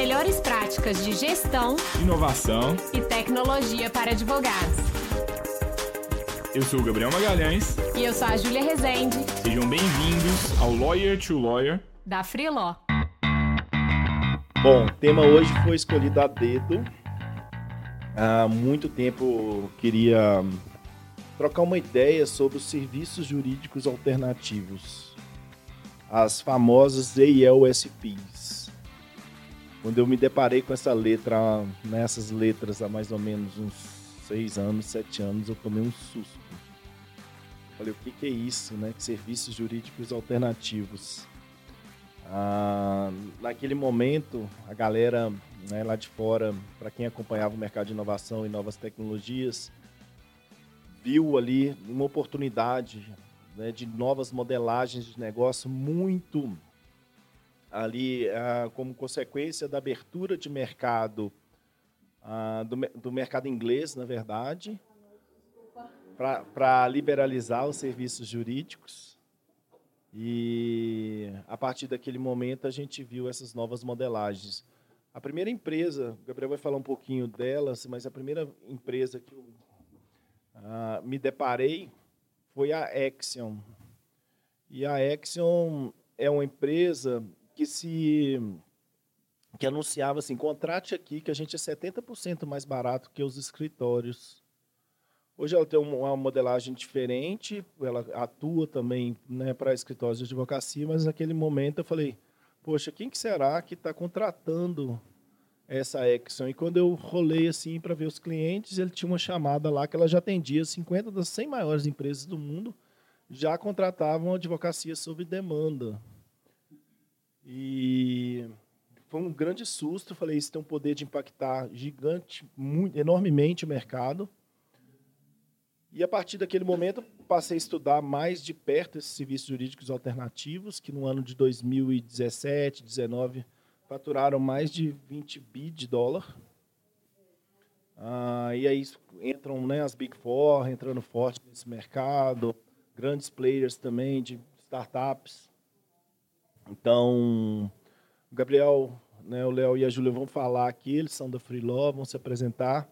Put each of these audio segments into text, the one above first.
melhores práticas de gestão, inovação e tecnologia para advogados. Eu sou o Gabriel Magalhães. E eu sou a Júlia Rezende. Sejam bem-vindos ao Lawyer to Lawyer da Freeló. Bom, o tema hoje foi escolhido a dedo. Há muito tempo eu queria trocar uma ideia sobre os serviços jurídicos alternativos, as famosas EILSPs. Quando eu me deparei com essa letra, nessas letras há mais ou menos uns seis anos, sete anos, eu tomei um susto. Falei, o que, que é isso, né? Serviços jurídicos alternativos. Ah, naquele momento, a galera né, lá de fora, para quem acompanhava o mercado de inovação e novas tecnologias, viu ali uma oportunidade né, de novas modelagens de negócio muito ali ah, como consequência da abertura de mercado ah, do, do, mercado inglês, na verdade, para liberalizar os serviços jurídicos. E a partir daquele momento a gente viu essas novas modelagens. A primeira empresa, o Gabriel vai falar um pouquinho delas, mas a primeira empresa que eu uh, me deparei foi a Axion. E a Axion é uma empresa que se que anunciava assim, contrate aqui que a gente é 70% mais barato que os escritórios. Hoje ela tem uma modelagem diferente, ela atua também né, para escritórios de advocacia, mas naquele momento eu falei, poxa, quem que será que está contratando essa Exxon. E quando eu rolei assim para ver os clientes, ele tinha uma chamada lá que ela já atendia 50 das 100 maiores empresas do mundo, já contratavam advocacia sob demanda. E foi um grande susto. Falei, isso tem um poder de impactar gigante, muito, enormemente o mercado. E a partir daquele momento, passei a estudar mais de perto esses serviços jurídicos alternativos, que no ano de 2017, 2019, faturaram mais de 20 bi de dólar. Ah, e aí entram né, as Big Four entrando forte nesse mercado, grandes players também de startups. Então, o Gabriel, né, o Léo e a Júlia vão falar aqui, eles são da Freelaw, vão se apresentar.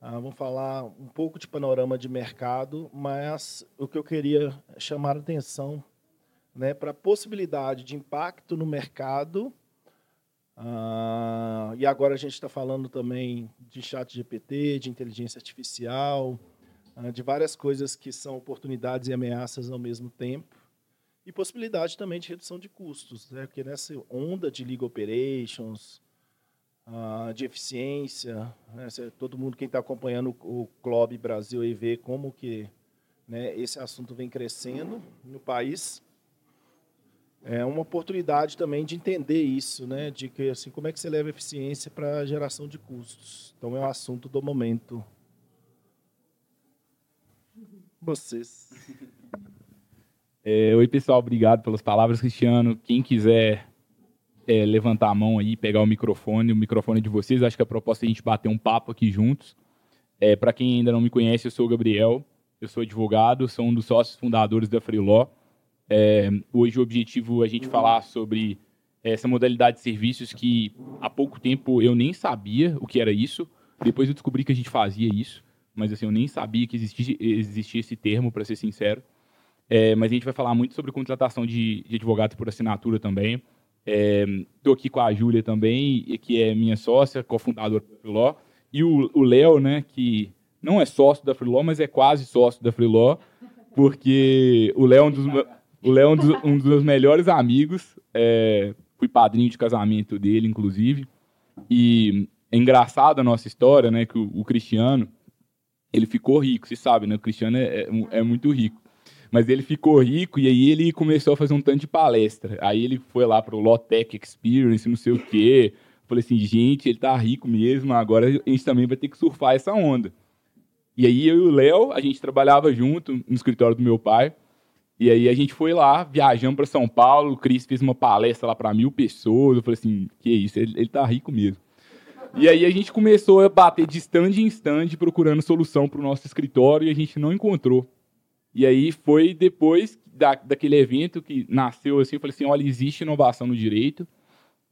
Ah, vão falar um pouco de panorama de mercado, mas o que eu queria chamar a atenção né, para a possibilidade de impacto no mercado ah, e agora a gente está falando também de chat GPT, de inteligência artificial, ah, de várias coisas que são oportunidades e ameaças ao mesmo tempo. E possibilidade também de redução de custos, né? porque nessa onda de legal operations, ah, de eficiência, né? todo mundo quem está acompanhando o Clube Brasil e vê como que né, esse assunto vem crescendo no país é uma oportunidade também de entender isso, né? De que assim, como é que você leva eficiência para geração de custos. Então é o assunto do momento. Vocês. É, oi, pessoal, obrigado pelas palavras, Cristiano. Quem quiser é, levantar a mão aí, pegar o microfone, o microfone de vocês, acho que a proposta é a gente bater um papo aqui juntos. É, para quem ainda não me conhece, eu sou o Gabriel, eu sou advogado, sou um dos sócios fundadores da Freeló. É, hoje o objetivo é a gente falar sobre essa modalidade de serviços que há pouco tempo eu nem sabia o que era isso. Depois eu descobri que a gente fazia isso, mas assim, eu nem sabia que existia, existia esse termo, para ser sincero. É, mas a gente vai falar muito sobre contratação de, de advogados por assinatura também. Estou é, aqui com a Júlia também, que é minha sócia, cofundadora da Freeló. E o Léo, né, que não é sócio da Freeló, mas é quase sócio da Freeló, porque o Léo é um dos, o Léo é um dos, um dos meus melhores amigos. É, fui padrinho de casamento dele, inclusive. E é engraçado a nossa história, né? Que o, o Cristiano, ele ficou rico, você sabe, né? O Cristiano é, é, é, muito rico. Mas ele ficou rico e aí ele começou a fazer um tanto de palestra. Aí ele foi lá para o Lotec Experience, não sei o quê. Falei assim, gente, ele tá rico mesmo, agora a gente também vai ter que surfar essa onda. E aí eu e o Léo, a gente trabalhava junto no escritório do meu pai. E aí a gente foi lá, viajamos para São Paulo, o Cris fez uma palestra lá para mil pessoas. Eu falei assim, que isso, ele, ele tá rico mesmo. E aí a gente começou a bater de stand em stand procurando solução para o nosso escritório e a gente não encontrou. E aí foi depois da, daquele evento que nasceu assim, eu falei assim, olha, existe inovação no direito,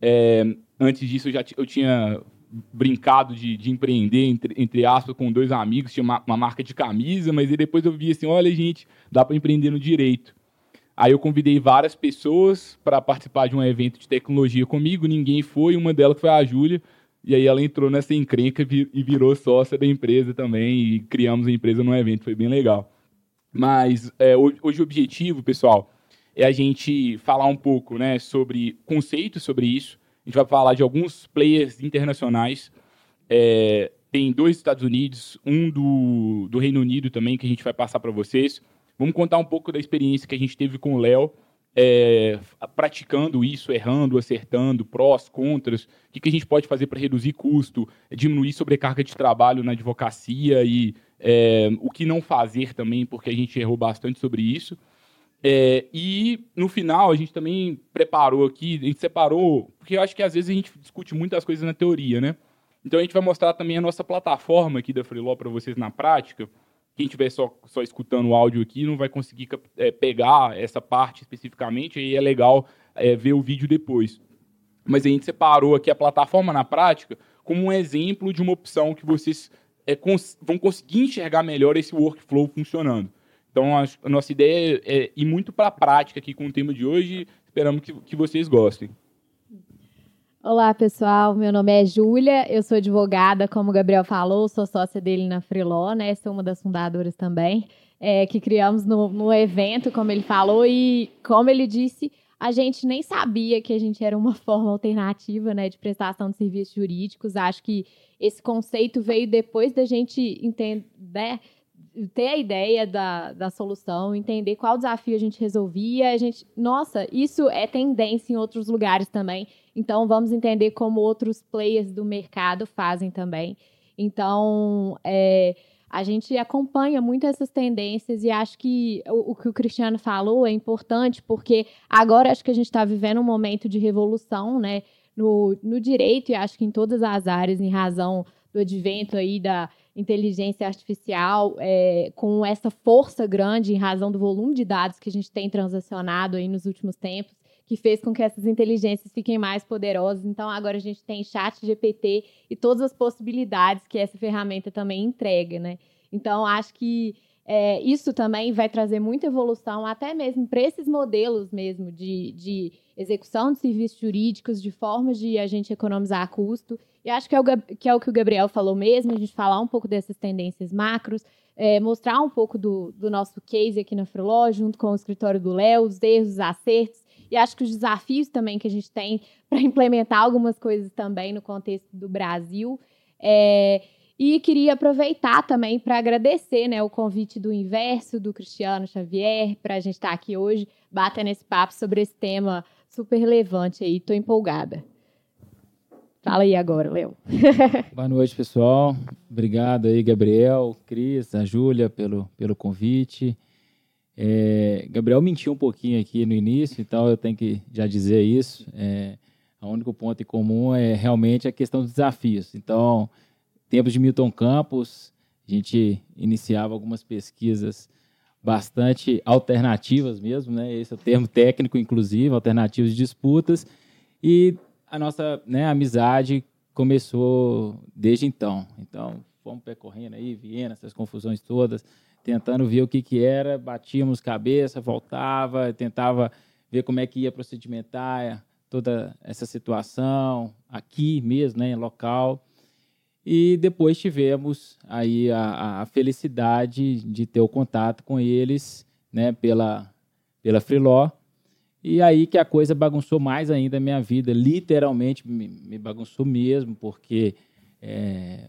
É, antes disso, eu já eu tinha brincado de, de empreender, entre, entre, aspas, com dois amigos, tinha uma, uma, marca de camisa, mas aí depois eu vi assim, olha, gente, dá para empreender no direito. Aí eu convidei várias pessoas para participar de um evento de tecnologia comigo, ninguém foi, uma delas foi a Júlia, e aí ela entrou nessa encrenca e virou sócia da empresa também, e criamos a empresa num evento, foi bem legal. Mas é, hoje o objetivo, pessoal, é a gente falar um pouco né, sobre conceitos sobre isso. A gente vai falar de alguns players internacionais. É, tem dois Estados Unidos, um do, do Reino Unido também, que a gente vai passar para vocês. Vamos contar um pouco da experiência que a gente teve com o Léo, é, praticando isso, errando, acertando, prós, contras, o que, que a gente pode fazer para reduzir custo, diminuir sobrecarga de trabalho na advocacia e é, o que não fazer também, porque a gente errou bastante sobre isso. É, e no final a gente também preparou aqui, a gente separou, porque eu acho que às vezes a gente discute muitas coisas na teoria, né? Então a gente vai mostrar também a nossa plataforma aqui da Freeló para vocês na prática. Quem estiver só, só escutando o áudio aqui não vai conseguir é, pegar essa parte especificamente, aí é legal é, ver o vídeo depois. Mas a gente separou aqui a plataforma na prática como um exemplo de uma opção que vocês é, cons vão conseguir enxergar melhor esse workflow funcionando. Então, a, a nossa ideia é ir muito para a prática aqui com o tema de hoje. Esperamos que, que vocês gostem. Olá, pessoal. Meu nome é Júlia, eu sou advogada, como o Gabriel falou, sou sócia dele na Freeló, né? Sou uma das fundadoras também, é, que criamos no, no evento, como ele falou, e como ele disse, a gente nem sabia que a gente era uma forma alternativa né, de prestação de serviços jurídicos. Acho que esse conceito veio depois da gente entender, né, ter a ideia da, da solução, entender qual desafio a gente resolvia. A gente, nossa, isso é tendência em outros lugares também. Então, vamos entender como outros players do mercado fazem também. Então, é, a gente acompanha muito essas tendências e acho que o, o, que o Cristiano falou é importante, porque agora acho que a gente está vivendo um momento de revolução, né? No, no direito e acho que em todas as áreas, em razão do advento aí da inteligência artificial, é, com essa força grande em razão do volume de dados que a gente tem transacionado aí nos últimos tempos, que fez com que essas inteligências fiquem mais poderosas. Então, agora a gente tem chat GPT e todas as possibilidades que essa ferramenta também entrega, né? Então, acho que é, isso também vai trazer muita evolução, até mesmo para esses modelos mesmo de, de execução de serviços jurídicos, de formas de a gente economizar custo. E acho que é, o, que é o que o Gabriel falou mesmo, a gente falar um pouco dessas tendências macros, é, mostrar um pouco do, do nosso case aqui na Freeló, junto com o escritório do Léo, os erros, os acertos, e acho que os desafios também que a gente tem para implementar algumas coisas também no contexto do Brasil. É, e queria aproveitar também para agradecer né, o convite do Inverso, do Cristiano Xavier, para a gente estar tá aqui hoje, batendo esse papo sobre esse tema super relevante aí. Estou empolgada. Fala aí agora, Léo. Boa noite, pessoal. Obrigado aí, Gabriel, Cris, a Júlia, pelo, pelo convite. É, Gabriel mentiu um pouquinho aqui no início, então eu tenho que já dizer isso. É, o único ponto em comum é realmente a questão dos desafios. Então, tempos de Milton Campos, a gente iniciava algumas pesquisas bastante alternativas mesmo, né? Esse é o termo técnico, inclusive, alternativas de disputas. E a nossa né, amizade começou desde então. Então, fomos percorrendo aí, Viena, essas confusões todas tentando ver o que, que era, batíamos cabeça, voltava, tentava ver como é que ia procedimentar toda essa situação aqui mesmo, né, local. E depois tivemos aí a, a felicidade de ter o contato com eles, né, pela pela Freeló. E aí que a coisa bagunçou mais ainda a minha vida, literalmente me, me bagunçou mesmo, porque é,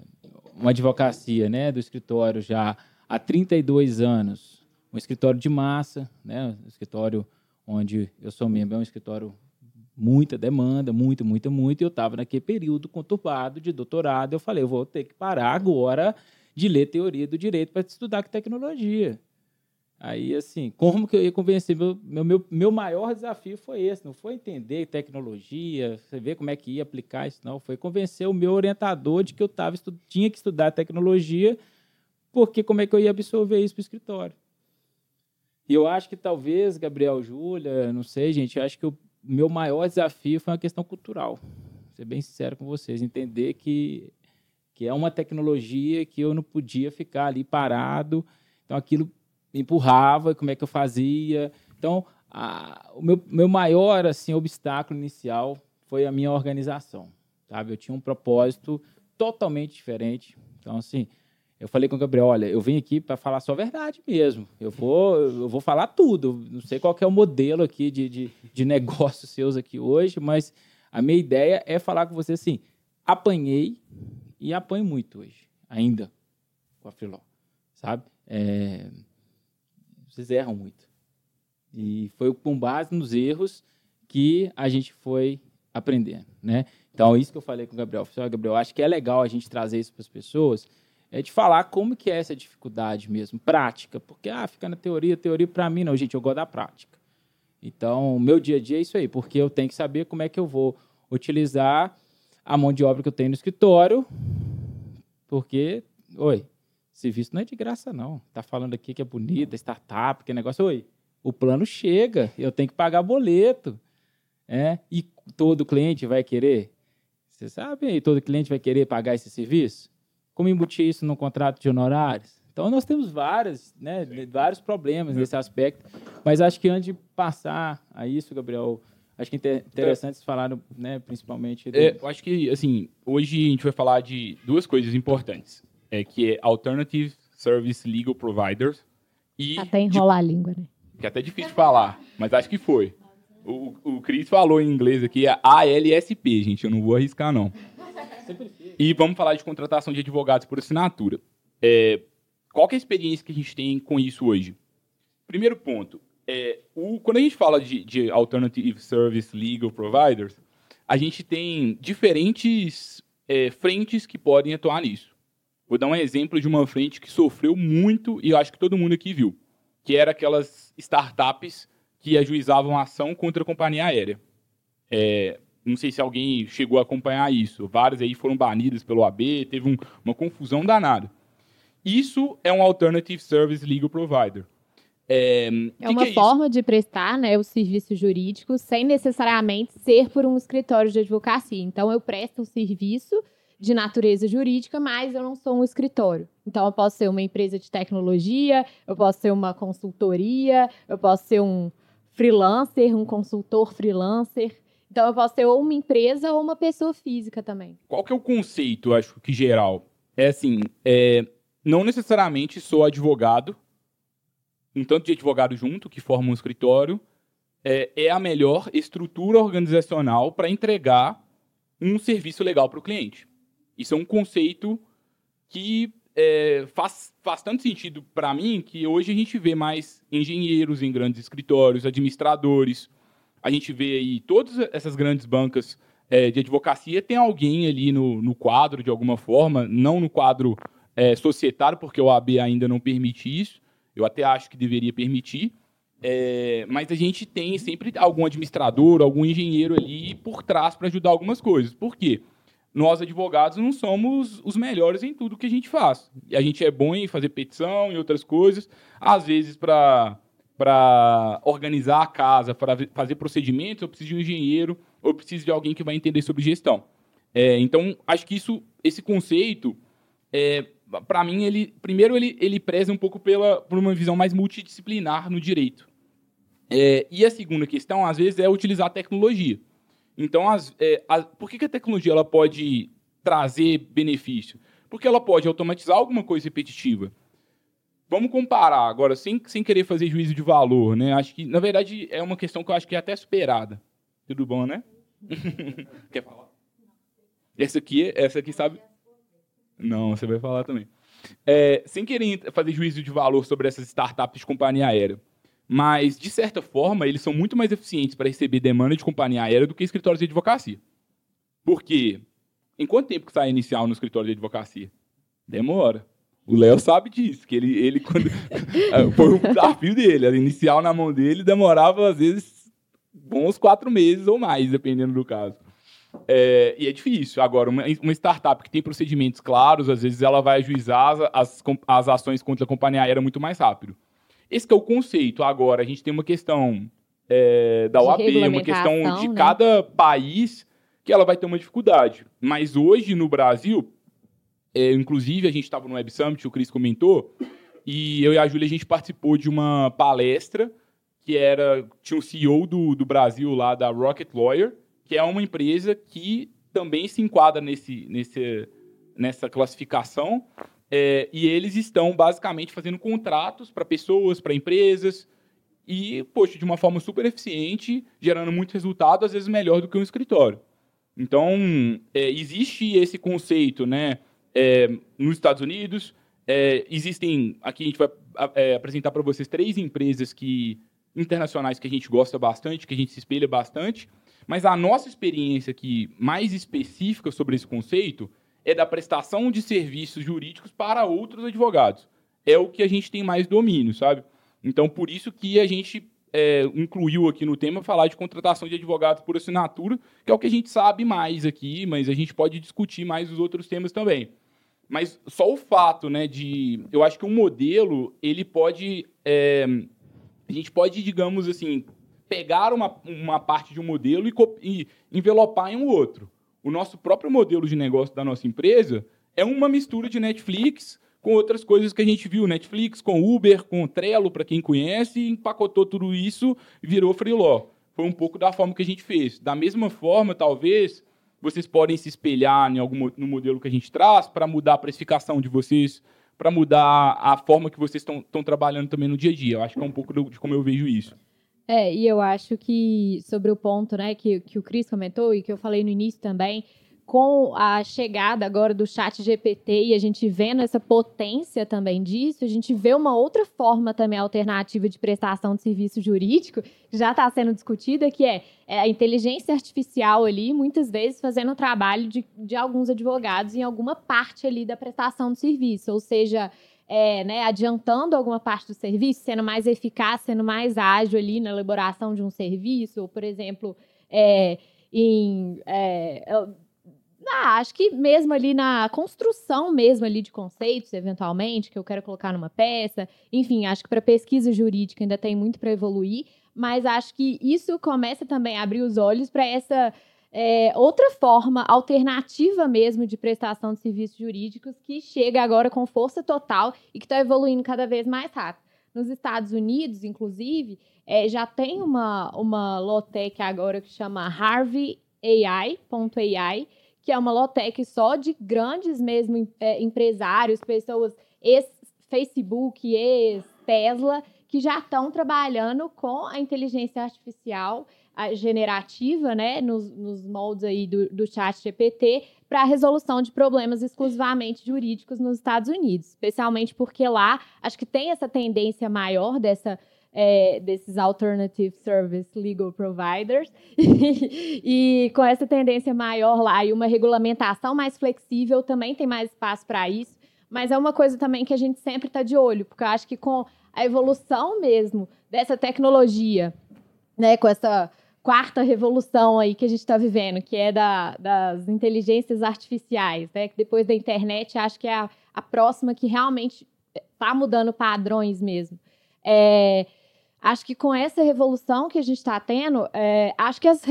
uma advocacia, né, do escritório já há 32 anos, um escritório de massa, né? um escritório onde eu sou membro, é um escritório muita demanda, muito, muito, muito, e eu estava naquele período conturbado de doutorado, eu falei, eu vou ter que parar agora de ler teoria do direito para estudar tecnologia. Aí, assim, como que eu ia convencer? Meu, meu, meu, maior desafio foi esse, não foi entender tecnologia, você ver como é que ia aplicar isso, não. Foi convencer o meu orientador de que eu tava, tinha que estudar tecnologia porque como é que eu ia absorver isso para o escritório? E eu acho que talvez, Gabriel, Júlia, não sei, gente, acho que eu meu maior desafio foi uma questão cultural. Vou ser bem sincero com vocês, entender que, que é uma tecnologia que eu não podia ficar ali parado. Então, aquilo me empurrava, como é que eu fazia. Então, a, o meu, meu maior assim, obstáculo inicial foi a minha organização. Sabe? Eu tinha um propósito totalmente diferente. Então, assim, eu falei com o Gabriel, olha, eu vim aqui para falar só a verdade mesmo. Eu vou, eu vou falar tudo. Não sei qual é o modelo aqui de, de, de negócios seus aqui hoje, mas a minha ideia é falar com você assim, apanhei e apanho muito hoje, ainda, com a Freeló, sabe? É, vocês erram muito. E foi com base nos erros que a gente foi aprendendo, né? Então, isso que eu falei com o Gabriel. Eu falei, Gabriel, acho que é legal a gente trazer isso para as pessoas, é de falar como que é essa dificuldade mesmo, prática, porque ah, fica na teoria, teoria para mim não, gente, eu gosto da prática. Então, meu dia a dia é isso aí, porque eu tenho que saber como é que eu vou utilizar a mão de obra que eu tenho no escritório, porque, oi, serviço não é de graça não. Tá falando aqui que é bonita, startup, que é negócio, oi, o plano chega, eu tenho que pagar boleto, é? E todo cliente vai querer, você sabe, todo cliente vai querer pagar esse serviço? Como embutir isso no contrato de honorários. Então, nós temos várias, né, vários problemas nesse aspecto, mas acho que antes de passar a isso, Gabriel, acho que é interessante falar, né, principalmente... Do... É, eu acho que, assim, hoje a gente vai falar de duas coisas importantes, é, que é Alternative Service Legal Providers e... Até enrolar de, a língua, né? Que é até difícil de falar, mas acho que foi. O, o Cris falou em inglês aqui, é ALSP, gente, eu não vou arriscar, não. E vamos falar de contratação de advogados por assinatura. É, qual é a experiência que a gente tem com isso hoje? Primeiro ponto, é, o, quando a gente fala de, de Alternative Service Legal Providers, a gente tem diferentes é, frentes que podem atuar nisso. Vou dar um exemplo de uma frente que sofreu muito e eu acho que todo mundo aqui viu, que era aquelas startups que ajuizavam ação contra a companhia aérea. É, não sei se alguém chegou a acompanhar isso. Várias aí foram banidas pelo AB, teve um, uma confusão danada. Isso é um Alternative Service Legal Provider. É, é uma é forma de prestar né, o serviço jurídico sem necessariamente ser por um escritório de advocacia. Então, eu presto um serviço de natureza jurídica, mas eu não sou um escritório. Então, eu posso ser uma empresa de tecnologia, eu posso ser uma consultoria, eu posso ser um freelancer, um consultor freelancer. Então eu posso ser ou uma empresa ou uma pessoa física também. Qual que é o conceito, acho que geral? É assim, é, não necessariamente sou advogado, um tanto de advogado junto, que forma um escritório, é, é a melhor estrutura organizacional para entregar um serviço legal para o cliente. Isso é um conceito que é, faz, faz tanto sentido para mim que hoje a gente vê mais engenheiros em grandes escritórios, administradores, a gente vê aí todas essas grandes bancas é, de advocacia tem alguém ali no, no quadro de alguma forma, não no quadro é, societário, porque o AB ainda não permite isso. Eu até acho que deveria permitir. É, mas a gente tem sempre algum administrador, algum engenheiro ali por trás para ajudar algumas coisas. Por quê? Nós, advogados, não somos os melhores em tudo que a gente faz. A gente é bom em fazer petição e outras coisas, às vezes para para organizar a casa, para fazer procedimentos, eu preciso de um engenheiro, ou eu preciso de alguém que vai entender sobre gestão. É, então, acho que isso, esse conceito, é, para mim, ele primeiro ele, ele preza um pouco pela, por uma visão mais multidisciplinar no direito. É, e a segunda questão, às vezes, é utilizar a tecnologia. Então, as, é, por que, que a tecnologia ela pode trazer benefício? Porque ela pode automatizar alguma coisa repetitiva vamos comparar agora, sem, sem querer fazer juízo de valor, né? Acho que, na verdade, é uma questão que eu acho que é até superada. Tudo bom, né? Quer falar? Essa aqui, essa aqui sabe? Não, você vai falar também. É, sem querer fazer juízo de valor sobre essas startups de companhia aérea, mas, de certa forma, eles são muito mais eficientes para receber demanda de companhia aérea do que escritórios de advocacia. Por quê? Em quanto tempo que sai inicial no escritório de advocacia? Demora. O Léo sabe disso, que ele, ele quando. Foi um desafio dele. A inicial na mão dele demorava, às vezes, bons quatro meses ou mais, dependendo do caso. É, e é difícil. Agora, uma, uma, startup que tem procedimentos claros, às vezes ela vai ajuizar as, as, ações contra a companhia aérea muito mais rápido. Esse é o conceito. Agora, a gente tem uma questão é, da OAB, uma questão de né? cada país que ela vai ter uma dificuldade. Mas hoje no Brasil, é, inclusive a gente estava no Web Summit, o Cris comentou, e eu e a Júlia a gente participou de uma palestra que era tinha um CEO do, do Brasil lá da Rocket Lawyer, que é uma empresa que também se enquadra nesse, nesse, nessa classificação. é, e eles estão basicamente fazendo contratos para pessoas, para empresas, e, poxa, de uma forma super eficiente, gerando muito resultado, às vezes melhor do que um escritório. Então, é, existe esse conceito, né, é, nos Estados Unidos. é, existem, aqui a gente vai é, apresentar para vocês três empresas que internacionais que a gente gosta bastante, que a gente se espelha bastante. Mas a nossa experiência aqui, mais específica sobre esse conceito, é da prestação de serviços jurídicos para outros advogados. É o que a gente tem mais domínio, sabe? Então, por isso que a gente é, incluiu aqui no tema falar de contratação de advogados por assinatura, que é o que a gente sabe mais aqui, mas a gente pode discutir mais os outros temas também. Mas só o fato, né, de... Eu acho que um modelo, ele pode... é, a gente pode, digamos assim, pegar uma, uma parte de um modelo e, e envelopar em um outro. O nosso próprio modelo de negócio da nossa empresa é uma mistura de Netflix com outras coisas que a gente viu. Netflix com Uber, com Trello, para quem conhece, e empacotou tudo isso e virou freeló. Foi um pouco da forma que a gente fez. Da mesma forma, talvez, vocês podem se espelhar em algum, no modelo que a gente traz para mudar a precificação de vocês, para mudar a forma que vocês estão trabalhando também no dia a dia. Eu acho que é um pouco do- de como eu vejo isso. É, e eu acho que sobre o ponto, né, que, que o Cris comentou e que eu falei no início também, com a chegada agora do chat GPT e a gente vendo essa potência também disso, a gente vê uma outra forma também alternativa de prestação de serviço jurídico, que já está sendo discutida, que é, é a inteligência artificial ali, muitas vezes fazendo o trabalho de, de alguns advogados em alguma parte ali da prestação de serviço, ou seja, é, né, adiantando alguma parte do serviço, sendo mais eficaz, sendo mais ágil ali na elaboração de um serviço, ou, por exemplo, é, em. é, ah, acho que mesmo ali na construção mesmo ali de conceitos, eventualmente, que eu quero colocar numa peça. Enfim, acho que para pesquisa jurídica ainda tem muito para evoluir, mas acho que isso começa também a abrir os olhos para essa é, outra forma alternativa mesmo de prestação de serviços jurídicos que chega agora com força total e que está evoluindo cada vez mais rápido. Nos Estados Unidos, inclusive, é, já tem uma, uma Lotec agora que chama Harvey AI.ai, que é uma Lotec só de grandes mesmo é, empresários, pessoas ex-Facebook, ex-Tesla, que já estão trabalhando com a inteligência artificial a generativa, né, nos, nos moldes aí do, do chat GPT, para a resolução de problemas exclusivamente jurídicos nos Estados Unidos, especialmente porque lá acho que tem essa tendência maior dessa é, desses alternative service legal providers e com essa tendência maior lá e uma regulamentação mais flexível também tem mais espaço para isso, mas é uma coisa também que a gente sempre está de olho, porque eu acho que com a evolução mesmo dessa tecnologia, né, com essa quarta revolução aí que a gente está vivendo, que é da, das inteligências artificiais, né? Que depois da internet acho que é a, a próxima que realmente está mudando padrões mesmo. É, acho que com essa revolução que a gente está tendo, é, acho que as,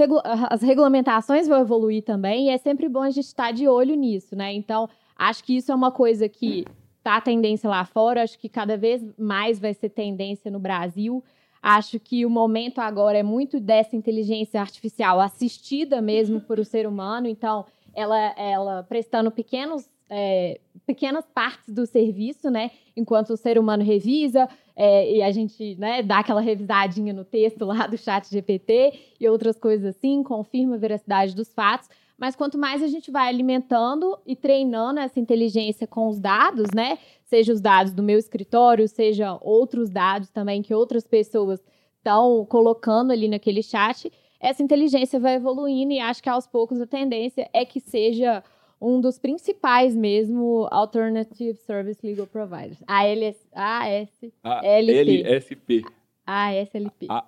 as regulamentações vão evoluir também, e é sempre bom a gente estar de olho nisso, né? Então, acho que isso é uma coisa que tá tendência lá fora, acho que cada vez mais vai ser tendência no Brasil. Acho que o momento agora é muito dessa inteligência artificial assistida mesmo por o ser humano, então ela, ela prestando pequenos, é, pequenas partes do serviço, né? Enquanto o ser humano revisa é, e a gente né, dá aquela revisadinha no texto lá do chat GPT e outras coisas assim, confirma a veracidade dos fatos. Mas quanto mais a gente vai alimentando e treinando essa inteligência com os dados, né? Seja os dados do meu escritório, seja outros dados também que outras pessoas estão colocando ali naquele chat, essa inteligência vai evoluindo e acho que aos poucos a tendência é que seja um dos principais mesmo Alternative Service Legal Providers. ALS, AS, A LP. LSP. ASLP. A-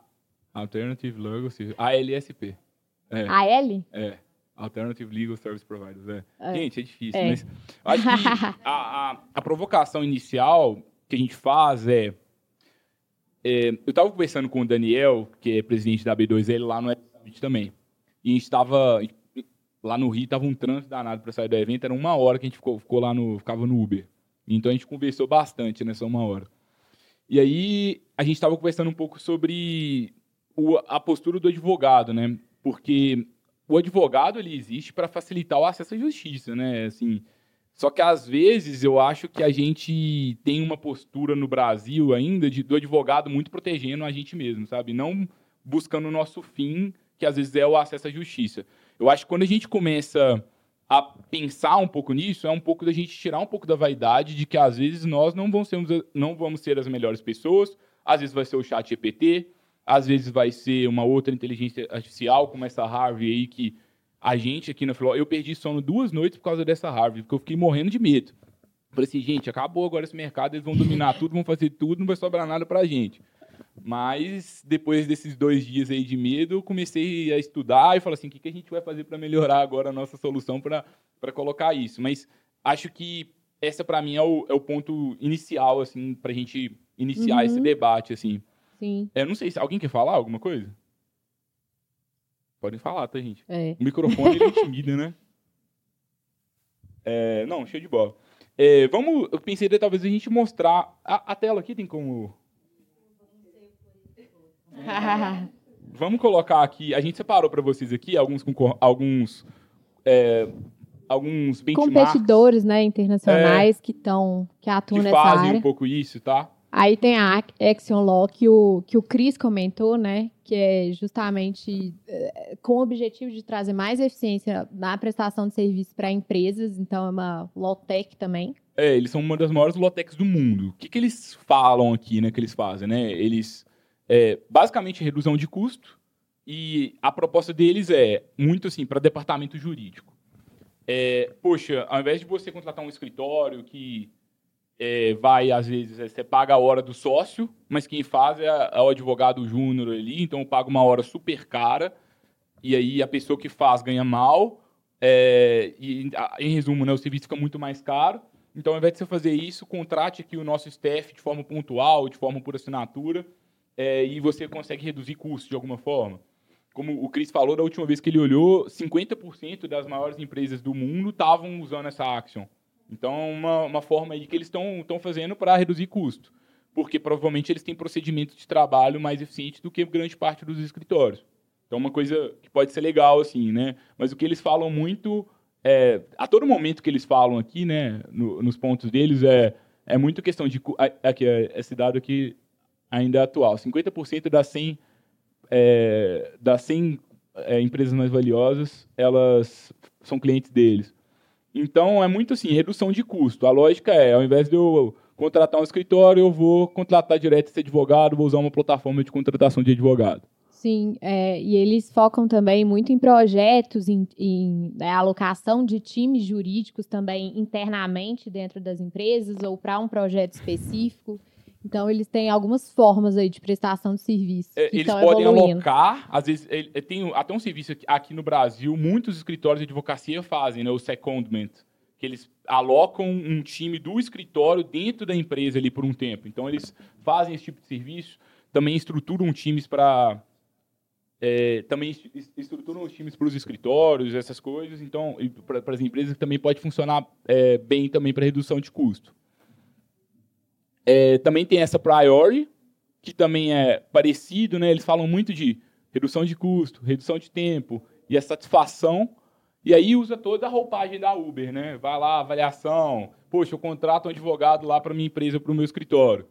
Alternative Legal Service. ALSP. É, AL? é. Alternative Legal Service Providers. É. É. Gente, é difícil, É. mas acho que a, a, a provocação inicial que a gente faz é é, eu estava conversando com o Daniel, que é presidente da B2L, lá no Summit também. E a gente estava lá no Rio, tava um trânsito danado para sair do evento, era uma hora que a gente ficou, ficou lá no, ficava no Uber. Então a gente conversou bastante nessa uma hora. E aí a gente estava conversando um pouco sobre o, a postura do advogado, né? Porque o advogado ele existe para facilitar o acesso à justiça, né? Assim, só que às vezes eu acho que a gente tem uma postura no Brasil ainda de, do advogado muito protegendo a gente mesmo, sabe? Não buscando o nosso fim, que às vezes é o acesso à justiça. Eu acho que quando a gente começa a pensar um pouco nisso, é um pouco da gente tirar um pouco da vaidade de que às vezes nós não vamos ser, não vamos ser as melhores pessoas, às vezes vai ser o chat GPT, às vezes vai ser uma outra inteligência artificial, como essa Harvey aí, que a gente aqui na Filó, eu perdi sono duas noites por causa dessa Harvey, porque eu fiquei morrendo de medo. Falei assim, gente, acabou agora esse mercado, eles vão dominar tudo, vão fazer tudo, não vai sobrar nada pra gente. Mas depois desses dois dias aí de medo, eu comecei a estudar e falei assim, o que, que a gente vai fazer para melhorar agora a nossa solução para colocar isso? Mas acho que essa para mim é o, é o ponto inicial assim para a gente iniciar uhum. esse debate assim. Sim. É, não sei se alguém quer falar alguma coisa. Podem falar, tá, gente? É. O microfone ele intimida, né? É, não, cheio de bola. É, vamos, eu pensei de talvez a gente mostrar a, a tela aqui tem como Vamos colocar aqui, a gente separou para vocês aqui alguns alguns é, alguns competidores, né, internacionais é, que estão que atuam que nessa fazem área. um pouco isso, tá? Aí tem a Action Law que o que o Chris comentou, né, que é justamente é, com o objetivo de trazer mais eficiência na prestação de serviços para empresas, então é uma law tech também. É, eles são uma das maiores law techs do mundo. O que, que eles falam aqui, né, que eles fazem, né? Eles é, basicamente redução de custo e a proposta deles é muito assim para departamento jurídico. É, poxa, ao invés de você contratar um escritório que é, vai, às vezes, é, você paga a hora do sócio, mas quem faz é, é o advogado júnior ali, então paga uma hora super cara, e aí a pessoa que faz ganha mal, é, e em resumo, né, o serviço fica muito mais caro. Então, ao invés de você fazer isso, contrate aqui o nosso staff de forma pontual, de forma por assinatura, é, e você consegue reduzir custos de alguma forma. Como o Chris falou, da última vez que ele olhou, 50% das maiores empresas do mundo estavam usando essa Action. Então, é uma, uma forma aí que eles estão fazendo para reduzir custo. Porque provavelmente eles têm procedimentos de trabalho mais eficientes do que grande parte dos escritórios. Então, uma coisa que pode ser legal, assim, né? Mas o que eles falam muito, é, a todo momento que eles falam aqui, né, no, nos pontos deles, é, é muito questão de. Aqui, esse dado aqui ainda é atual. 50% das 100, é, das 100 é, empresas mais valiosas, elas são clientes deles. Então, é muito assim, redução de custo. A lógica é, ao invés de eu contratar um escritório, eu vou contratar direto esse advogado, vou usar uma plataforma de contratação de advogado. Sim, é, e eles focam também muito em projetos, em, em né, alocação de times jurídicos também internamente dentro das empresas ou para um projeto específico. Então, eles têm algumas formas aí de prestação de serviço. É, eles podem evoluindo. alocar, às vezes, ele, tem até um serviço aqui, aqui, no Brasil, muitos escritórios de advocacia fazem, né, o secondment, que eles alocam um time do escritório dentro da empresa ali por um tempo. Então, eles fazem esse tipo de serviço, também estruturam times para. É, também estruturam os times para os escritórios, essas coisas, então, para as empresas também pode funcionar é, bem também para redução de custo. É, também tem essa Priori, que também é parecido, né? Eles falam muito de redução de custo, redução de tempo e a satisfação. E aí usa toda a roupagem da Uber, né? Vai lá, avaliação. Poxa, eu contrato um advogado lá para minha empresa, para o meu escritório.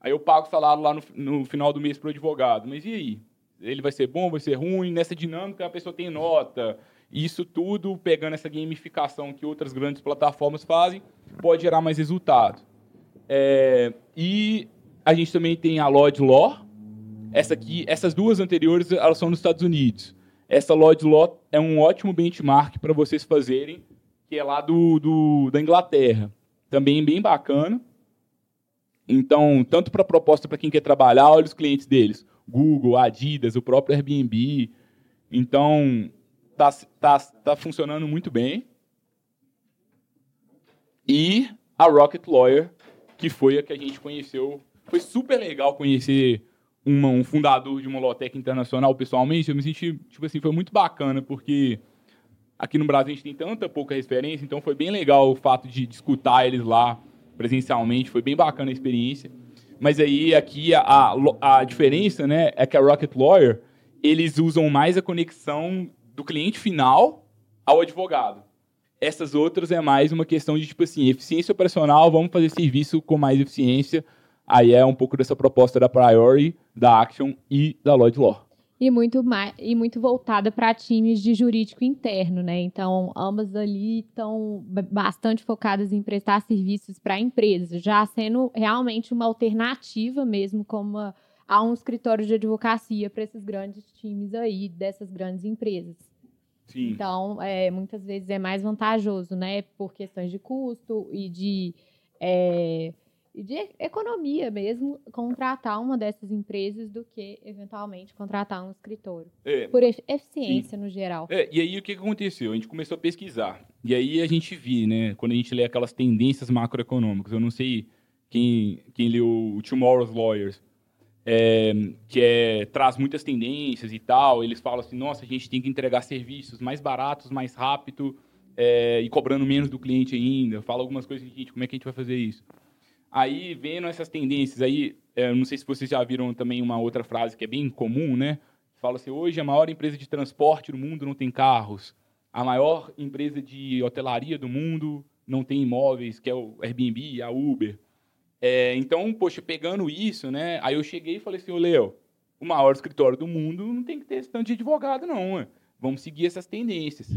Aí eu pago o salário lá no, no final do mês para o advogado. Mas e aí? Ele vai ser bom, vai ser ruim? Nessa dinâmica a pessoa tem nota. Isso tudo, pegando essa gamificação que outras grandes plataformas fazem, pode gerar mais resultado. É, e a gente também tem a Lloyd Law. Essa aqui, essas duas anteriores, elas são nos Estados Unidos. Essa Lloyd Law é um ótimo benchmark para vocês fazerem, que é lá do, do, da Inglaterra. Também bem bacana. Então, tanto para proposta para quem quer trabalhar, olha os clientes deles. Google, Adidas, o próprio Airbnb. Então, tá, tá, tá funcionando muito bem. E a Rocket Lawyer, que foi a que a gente conheceu foi super legal conhecer uma, um fundador de uma Lotec internacional pessoalmente. Eu me senti, tipo assim, foi muito bacana, porque aqui no Brasil a gente tem tanta pouca referência, então foi bem legal o fato de, escutar eles lá presencialmente, foi bem bacana a experiência. Mas aí aqui a, a, a diferença, né, é que a Rocket Lawyer, eles usam mais a conexão do cliente final ao advogado. Essas outras é mais uma questão de, tipo assim, eficiência operacional, vamos fazer serviço com mais eficiência. Aí é um pouco dessa proposta da Priori, da Action e da Lloyd Law. E muito, mais, e muito voltada para times de jurídico interno, né? Então, ambas ali estão bastante focadas em prestar serviços para empresas, já sendo realmente uma alternativa mesmo como uma, a um escritório de advocacia para esses grandes times aí, dessas grandes empresas. Sim. Então, é, muitas vezes é mais vantajoso, né? Por questões de custo e de, é, de economia mesmo, contratar uma dessas empresas do que, eventualmente, contratar um escritório. É, Por eficiência, no geral. É, e aí o que aconteceu? A gente começou a pesquisar. E aí a gente viu, né? Quando a gente lê aquelas tendências macroeconômicas, eu não sei quem, quem leu o Tomorrow's Lawyers, é, que é, traz muitas tendências e tal. Eles falam assim, nossa, a gente tem que entregar serviços mais baratos, mais rápido é, e cobrando menos do cliente ainda. Fala algumas coisas, gente, como é que a gente vai fazer isso? Aí, vendo essas tendências, aí, é, não sei se vocês já viram também uma outra frase que é bem comum, né? Fala assim, hoje a maior empresa de transporte do mundo não tem carros. A maior empresa de hotelaria do mundo não tem imóveis, que é o Airbnb, a Uber. É, então, poxa, pegando isso, né? Aí eu cheguei e falei assim, ô Léo, o maior escritório do mundo não tem que ter esse tanto de advogado, não, ué. Vamos seguir essas tendências.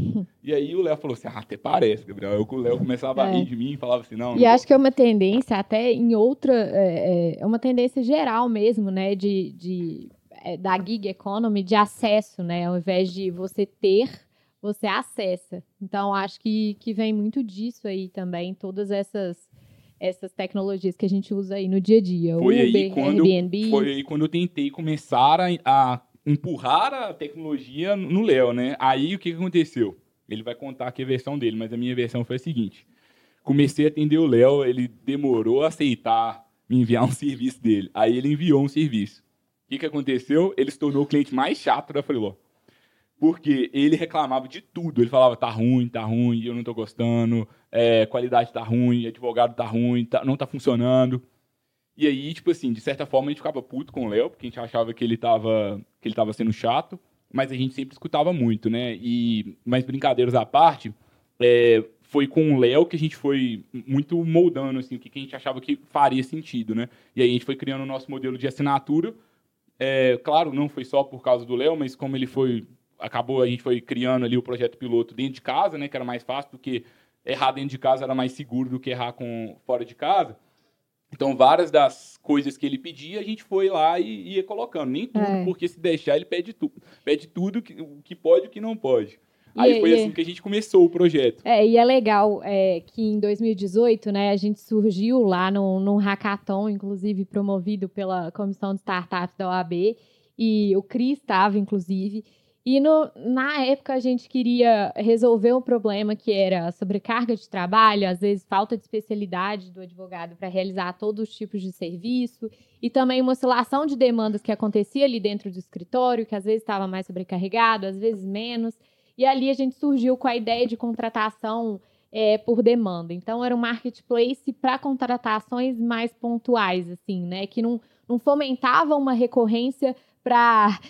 e aí o Léo falou assim, ah, até parece, Gabriel. Aí o Léo começava a É. rir de mim e falava assim, não... E não acho que é uma tendência até em outra, é, é- é uma tendência geral mesmo, né, de, de é, da gig economy de acesso, né, ao invés de você ter, você acessa. Então acho que, que vem muito disso aí também, todas essas essas tecnologias que a gente usa aí no dia a dia, Foi aí Uber, quando- Airbnb. Foi aí quando eu tentei começar a, a empurrar a tecnologia no Léo, né? Aí o que, que aconteceu? Ele vai contar aqui a versão dele, mas a minha versão foi a seguinte. Comecei a atender o Léo, ele demorou a aceitar me enviar um serviço dele. Aí ele enviou um serviço. O que, que aconteceu? Ele se tornou o cliente mais chato da Freeló. Porque ele reclamava de tudo. Ele falava, tá ruim, tá ruim, eu não tô gostando, é, qualidade tá ruim, advogado tá ruim, tá- não tá funcionando. E aí, tipo assim, de certa forma a gente ficava puto com o Léo, porque a gente achava que ele tava, que ele tava sendo chato, mas a gente sempre escutava muito, né? E, mas brincadeiras à parte, é, foi com o Léo que a gente foi muito moldando, assim, o que, a gente achava que faria sentido, né? E aí a gente foi criando o nosso modelo de assinatura. É, claro, não foi só por causa do Léo, mas como ele foi, acabou, a gente foi criando ali o projeto piloto dentro de casa, né? Que era mais fácil do que errar dentro de casa era mais seguro do que errar com fora de casa. Então, várias das coisas que ele pedia, a gente foi lá e ia colocando. Nem tudo, É. porque se deixar, ele pede, tu, pede tudo, que- o que pode e o que não pode. E- Aí foi e- assim que a gente começou o projeto. É, e é legal é, que em 2018, né, a gente surgiu lá num, num hackathon, inclusive promovido pela Comissão de Startups da OAB, e o Cris estava, inclusive. E no- na época a gente queria resolver um problema que era sobrecarga de trabalho, às vezes falta de especialidade do advogado para realizar todos os tipos de serviço, e também uma oscilação de demandas que acontecia ali dentro do escritório, que às vezes estava mais sobrecarregado, às vezes menos. E ali a gente surgiu com a ideia de contratação é, por demanda. Então, era um marketplace para contratações mais pontuais, assim, né? Que não, não fomentava uma recorrência para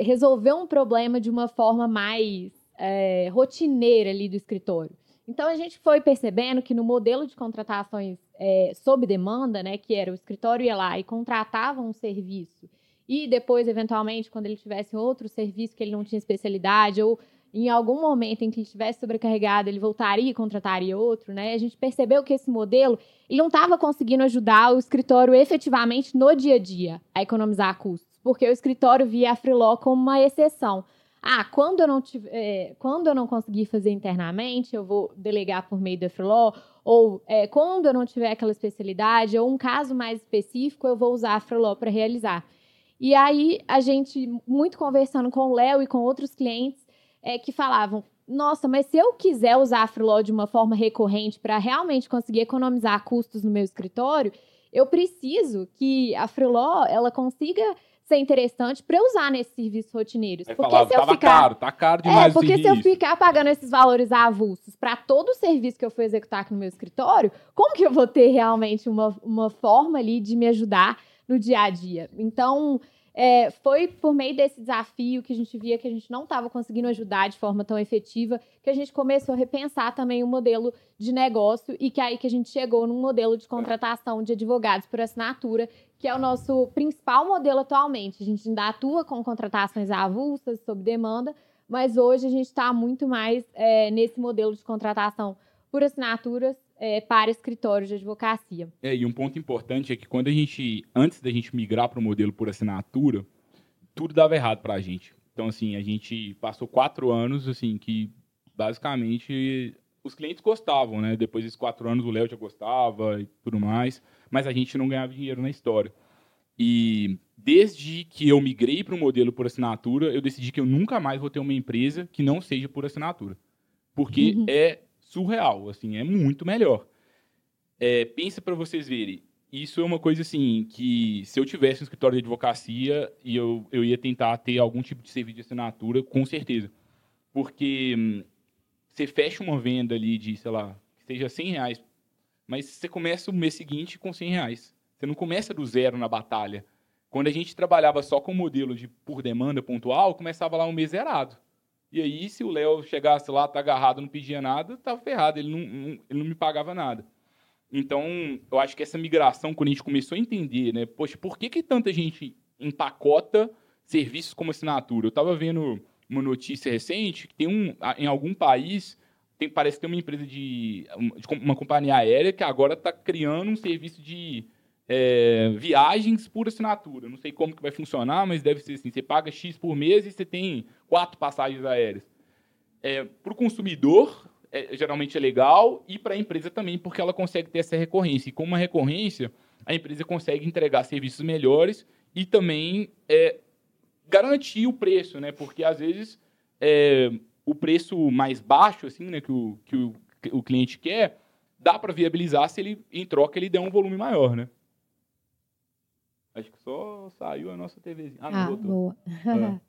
resolver um problema de uma forma mais é, rotineira ali do escritório. Então, a gente foi percebendo que no modelo de contratações é, sob demanda, né? Que era o escritório ia lá e contratava um serviço e depois, eventualmente, quando ele tivesse outro serviço que ele não tinha especialidade ou em algum momento em que ele estivesse sobrecarregado, ele voltaria e contrataria outro, né? A gente percebeu que esse modelo ele não estava conseguindo ajudar o escritório efetivamente no dia a dia a economizar custos, porque o escritório via a Freeló como uma exceção. Ah, quando eu não tiver, é, quando eu não conseguir fazer internamente, eu vou delegar por meio da Freeló, ou é, quando eu não tiver aquela especialidade, ou um caso mais específico, eu vou usar a Freeló para realizar. E aí, a gente, muito conversando com o Léo e com outros clientes, é, que falavam: nossa, mas se eu quiser usar a Freeló de uma forma recorrente para realmente conseguir economizar custos no meu escritório, eu preciso que a Freeló ela consiga ser interessante para eu usar nesses serviços rotineiros. Aí porque falava, se eu tava ficar caro, tá caro é, demais o porque se eu ficar pagando esses valores avulsos para todo o serviço que eu for executar aqui no meu escritório, como que eu vou ter realmente uma, uma forma ali de me ajudar no dia a dia? Então, é, foi por meio desse desafio que a gente via que a gente não estava conseguindo ajudar de forma tão efetiva que a gente começou a repensar também o modelo de negócio e que aí que a gente chegou num modelo de contratação de advogados por assinatura, que é o nosso principal modelo atualmente. A gente ainda atua com contratações avulsas, sob demanda, mas hoje a gente está muito mais é, nesse modelo de contratação por assinaturas é, para escritórios de advocacia. É, e um ponto importante é que quando a gente, antes da gente migrar para o modelo por assinatura, tudo dava errado para a gente. Então, assim, a gente passou quatro anos, assim, que basicamente os clientes gostavam, né? Depois desses quatro anos o Léo já gostava e tudo mais, mas a gente não ganhava dinheiro na história. E desde que eu migrei para o modelo por assinatura, eu decidi que eu nunca mais vou ter uma empresa que não seja por assinatura. Porque Uhum. é surreal, assim, é muito melhor. É, pensa para vocês verem, isso é uma coisa assim que se eu tivesse um escritório de advocacia e eu, eu ia tentar ter algum tipo de serviço de assinatura, com certeza. Porque hum, você fecha uma venda ali de, sei lá, que seja 100 reais, mas você começa o mês seguinte com 100 reais. Você não começa do zero na batalha. Quando a gente trabalhava só com modelo de por demanda pontual, começava lá um mês zerado. E aí, se o Léo chegasse lá, tá agarrado, não pedia nada, tava ferrado, ele não, não- ele não me pagava nada. Então, eu acho que essa migração, quando a gente começou a entender, né? Poxa, por que, que tanta gente empacota serviços como assinatura? Eu estava vendo uma notícia recente que tem um, em algum país, tem, parece que tem uma empresa de, uma companhia aérea que agora está criando um serviço de é, viagens por assinatura. Não sei como que vai funcionar, mas deve ser assim: você paga X por mês e você tem quatro passagens aéreas. para o consumidor, é, geralmente é legal, e para a empresa também, porque ela consegue ter essa recorrência. E com uma recorrência, a empresa consegue entregar serviços melhores e também é, garantir o preço, né? Porque às vezes é, o preço mais baixo, assim, né, que o, que o, que o cliente quer, dá para viabilizar se ele, em troca, ele der um volume maior, né? Acho que só saiu a nossa TVzinha. Ah, não, Ah, boa. É.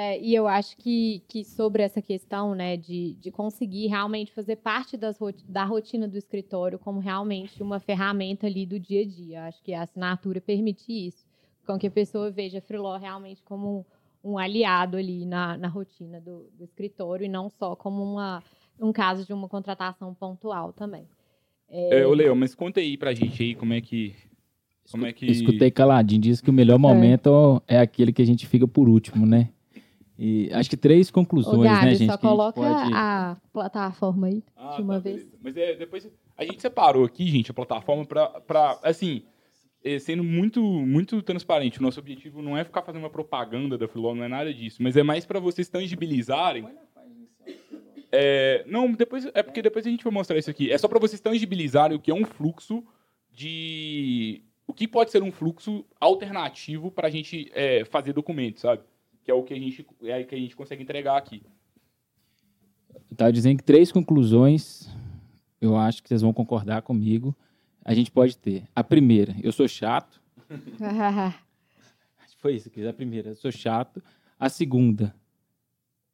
É, e eu acho que, que sobre essa questão, né, de, de conseguir realmente fazer parte das, da rotina do escritório como realmente uma ferramenta ali do dia a dia. Acho que a assinatura permite isso, com que a pessoa veja a Freeló realmente como um, um aliado ali na, na rotina do, do escritório e não só como uma, um caso de uma contratação pontual também. É, ô, Leo, mas conta aí pra gente aí como é que... Como é que... Escutei caladinho, diz que o melhor momento é aquele que a gente fica por último, né? E acho que três Ô, conclusões, Gabi, né, gente? só que a gente coloca pode- a plataforma aí Ah, de uma tá, vez. beleza. Mas é, depois a gente separou aqui, gente, a plataforma pra, pra assim, eh, sendo muito muito transparente. O nosso objetivo não é ficar fazendo uma propaganda da Filó, não é nada disso, mas é mais para vocês tangibilizarem. É, não, depois é porque depois a gente vai mostrar isso aqui. É só para vocês tangibilizarem o que é um fluxo de o que pode ser um fluxo alternativo para a gente é, fazer documentos, sabe? Que é o que a gente é que a gente consegue entregar aqui. Tava dizendo que três conclusões, eu acho que vocês vão concordar comigo, a gente pode ter. A primeira, eu sou chato. Foi isso aqui, a primeira, eu sou chato. A segunda,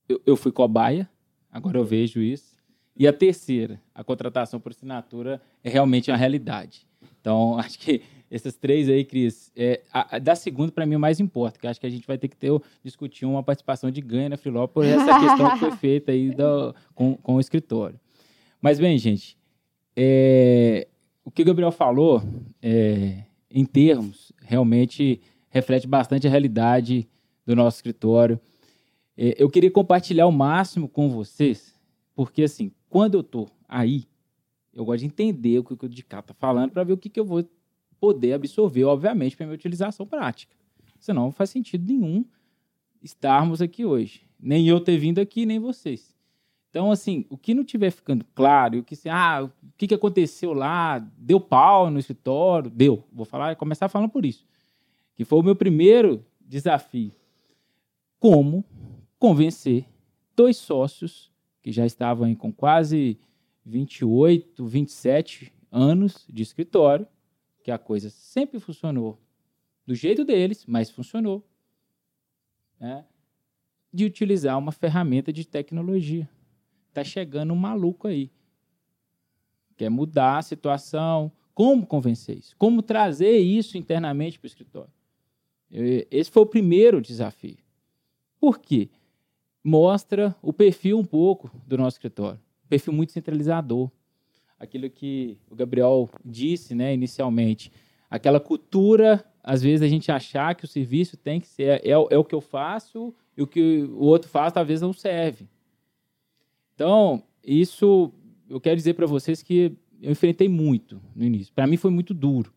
eu, eu fui cobaia, agora eu vejo isso. E a terceira, a contratação por assinatura é realmente uma realidade. Então, acho que essas três aí, Cris, é, a, a da segunda, para mim, mais importa, que acho que a gente vai ter que ter, discutir uma participação de ganho na Filó por essa questão que foi feita aí do- com, com o escritório. Mas, bem, gente, é, o que o Gabriel falou, é, em termos, realmente reflete bastante a realidade do nosso escritório. É, eu queria compartilhar o máximo com vocês, porque, assim, quando eu estou aí, eu gosto de entender o que o Dicá está falando para ver o que, que eu vou poder absorver, obviamente, para minha utilização prática. Senão não faz sentido nenhum estarmos aqui hoje. Nem eu ter vindo aqui, nem vocês. Então, assim, o que não tiver ficando claro, o que, se- ah, o que, que aconteceu lá, deu pau no escritório, deu. Vou falar, começar falando por isso. Que foi o meu primeiro desafio. Como convencer dois sócios que já estavam com quase 28, 27 anos de escritório que a coisa sempre funcionou do jeito deles, mas funcionou. Né? De utilizar uma ferramenta de tecnologia. Está chegando um maluco aí. Quer mudar a situação. Como convencer isso? Como trazer isso internamente para o escritório? Esse foi o primeiro desafio. Por quê? Mostra o perfil um pouco do nosso escritório. Perfil muito centralizador. Aquilo que o Gabriel disse né, inicialmente. Aquela cultura às vezes a gente achar que o serviço tem que ser é, é, o que eu faço e o que o outro faz talvez não serve. Então, isso eu quero dizer para vocês que eu enfrentei muito no início. Para mim foi muito duro,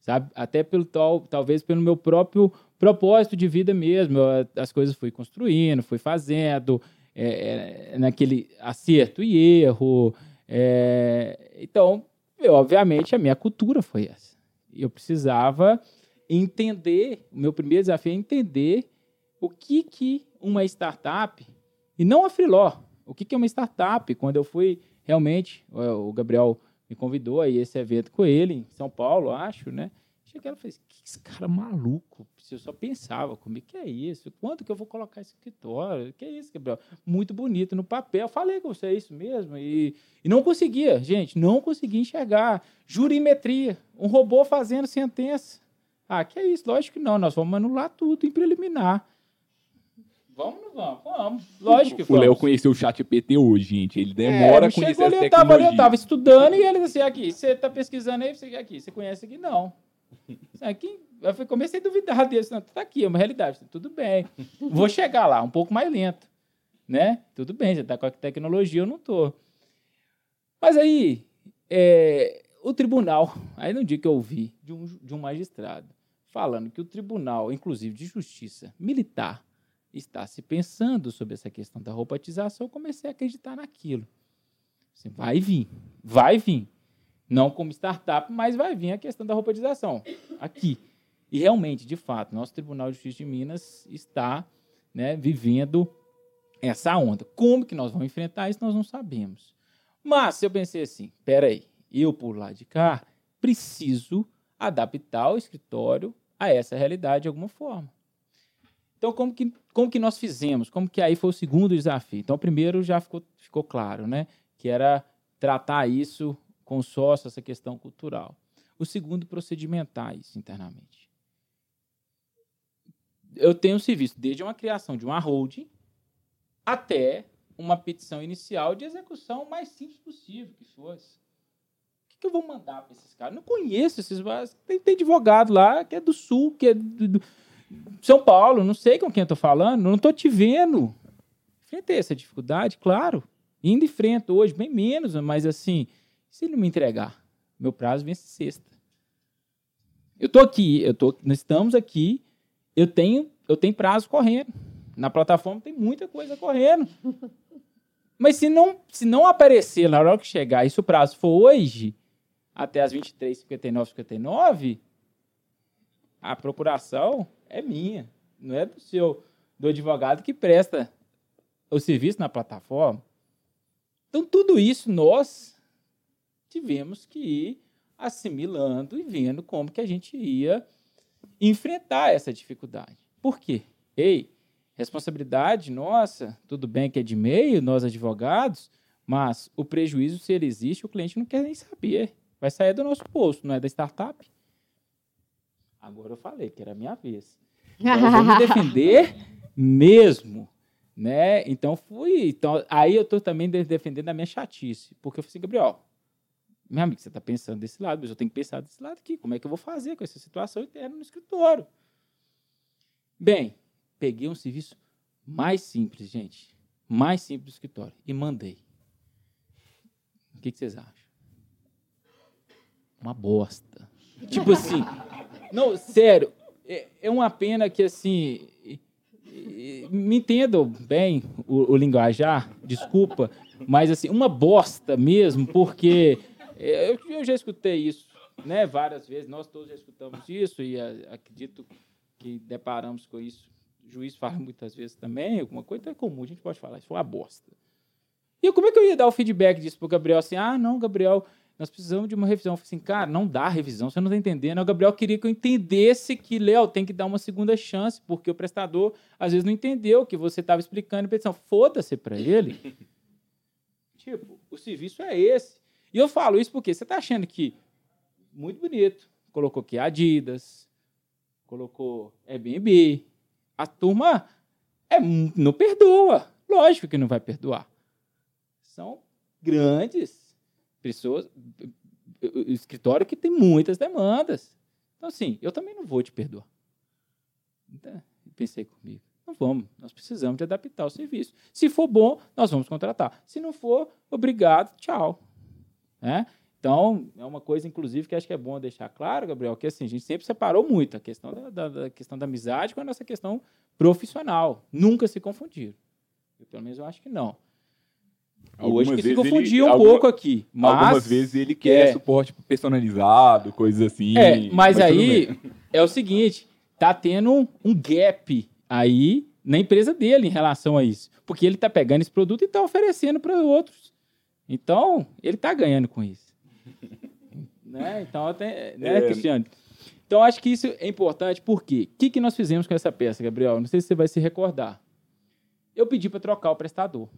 sabe? Até pelo tal, talvez pelo meu próprio propósito de vida mesmo. Eu, as coisas fui construindo, fui fazendo, é, é, naquele acerto e erro. É, então, eu, obviamente, a minha cultura foi essa. Eu precisava entender, o meu primeiro desafio é entender o que, que uma startup, e não a Freeló, o que, que é uma startup. Quando eu fui realmente, o Gabriel me convidou a esse evento com ele, em São Paulo, acho, né? Cheguei lá e falei, que esse cara maluco? Eu só pensava comigo, que é isso? Quanto que eu vou colocar esse escritório? Que é isso, Gabriel? Muito bonito no papel. Falei com você, é isso mesmo. E, e não conseguia, gente, não conseguia enxergar. Jurimetria, um robô fazendo sentença. Ah, que é isso? Lógico que não, nós vamos anular tudo em preliminar. Vamos ou não vamos? Vamos. Lógico que vamos. O Léo conheceu o chat PT hoje, gente. Ele demora é, a conhecer ali, eu tava, eu tava estudando e ele disse assim, aqui, você tá pesquisando aí, você aqui, você conhece aqui? Não. Aqui, eu comecei a duvidar desse, não, tá aqui, é uma realidade, tudo bem. Vou chegar lá, um pouco mais lento, né? Tudo bem, você tá com a tecnologia, eu não tô. Mas aí, é, o tribunal, aí no dia que eu ouvi de um, de um magistrado, falando que o tribunal, inclusive de justiça militar, está se pensando sobre essa questão da robotização, eu comecei a acreditar naquilo. Assim, vai vir, vai vir. Não como startup, mas vai vir a questão da robotização aqui. E realmente, de fato, nosso Tribunal de Justiça de Minas está né, vivendo essa onda. Como que nós vamos enfrentar isso, nós não sabemos. Mas eu pensei assim, peraí, eu por lá de cá preciso adaptar o escritório a essa realidade de alguma forma. Então, como que, como que nós fizemos? Como que aí foi o segundo desafio? Então, o primeiro já ficou, ficou claro, né? Que era tratar isso com sócio, essa questão cultural. O segundo, procedimentar isso internamente. Eu tenho serviço desde uma criação de uma holding até uma petição inicial de execução mais simples possível que fosse que eu vou mandar para esses caras? Não conheço esses. Tem, tem advogado lá que é do Sul, que é do, do São Paulo, não sei com quem eu tô falando, não tô te vendo. Enfrentei essa dificuldade, claro. Indo em frente hoje, bem menos, mas assim, se ele não me entregar, meu prazo vence sexta. Eu tô aqui, eu tô, nós estamos aqui, eu tenho, eu tenho prazo correndo. Na plataforma tem muita coisa correndo. Mas se não, se não aparecer na hora que chegar, e se o prazo for hoje, até as 23, 59, 59, a procuração é minha, não é do seu do advogado que presta o serviço na plataforma. Então, tudo isso nós tivemos que ir assimilando e vendo como que a gente ia enfrentar essa dificuldade. Por quê? Ei, responsabilidade nossa, tudo bem que é de meio, nós advogados, mas o prejuízo, se ele existe, o cliente não quer nem saber. Vai sair do nosso posto, não é da startup. Agora eu falei que era minha vez. Então, eu vou me defender mesmo. Né? Então fui. Então, aí eu estou também defendendo a minha chatice. Porque eu falei assim, Gabriel, meu amigo, você está pensando desse lado, mas eu tenho que pensar desse lado aqui. Como é que eu vou fazer com essa situação interna no escritório? Bem, peguei um serviço mais simples, gente. Mais simples do escritório. E mandei. O que, vocês acham? uma bosta. tipo assim, não, sério, é, é uma pena que assim, me entendam bem o, o, linguajar, desculpa, mas assim, uma bosta mesmo, porque eu, eu, já escutei isso, né, várias vezes, nós todos já escutamos isso e a, acredito que deparamos com isso. O juiz fala muitas vezes também, alguma coisa é comum, a gente pode falar, isso foi uma bosta. E como é que eu ia dar o feedback disso pro Gabriel assim? Ah, não, Gabriel, nós precisamos de uma revisão. Eu falei assim, cara, não dá revisão, você não está entendendo. O Gabriel queria que eu entendesse que, Léo, tem que dar uma segunda chance, porque o prestador às vezes não entendeu o que você estava explicando. E pensando, foda-se para ele. tipo, o serviço é esse. E eu falo isso porque você está achando que, muito bonito, colocou aqui Adidas, colocou Airbnb. A turma é, não perdoa. Lógico que não vai perdoar. São grandes pessoas, escritório que tem muitas demandas. Então, assim, eu também não vou te perdoar. Então, pensei comigo. Não vamos, nós precisamos de adaptar o serviço. Se for bom, nós vamos contratar. Se não for, obrigado, tchau. É? Então, é uma coisa, inclusive, que acho que é bom deixar claro, Gabriel, que assim, a gente sempre separou muito a questão da, da, da questão da amizade com a nossa questão profissional. Nunca se confundiram. Eu, pelo menos eu acho que não. Algumas Hoje que se confundia um alguma- pouco aqui. Mas, Algumas vezes ele quer é. suporte personalizado, coisas assim. É, mas, tudo aí é o seguinte, tá tendo um, um gap aí na empresa dele em relação a isso. Porque ele tá pegando esse produto e tá oferecendo para outros. Então, ele tá ganhando com isso. né? Então, até, né, É. Cristiano? Então, acho que isso é importante, porque o que, que nós fizemos com essa peça, Gabriel? Não sei se você vai se recordar. Eu pedi para trocar o prestador.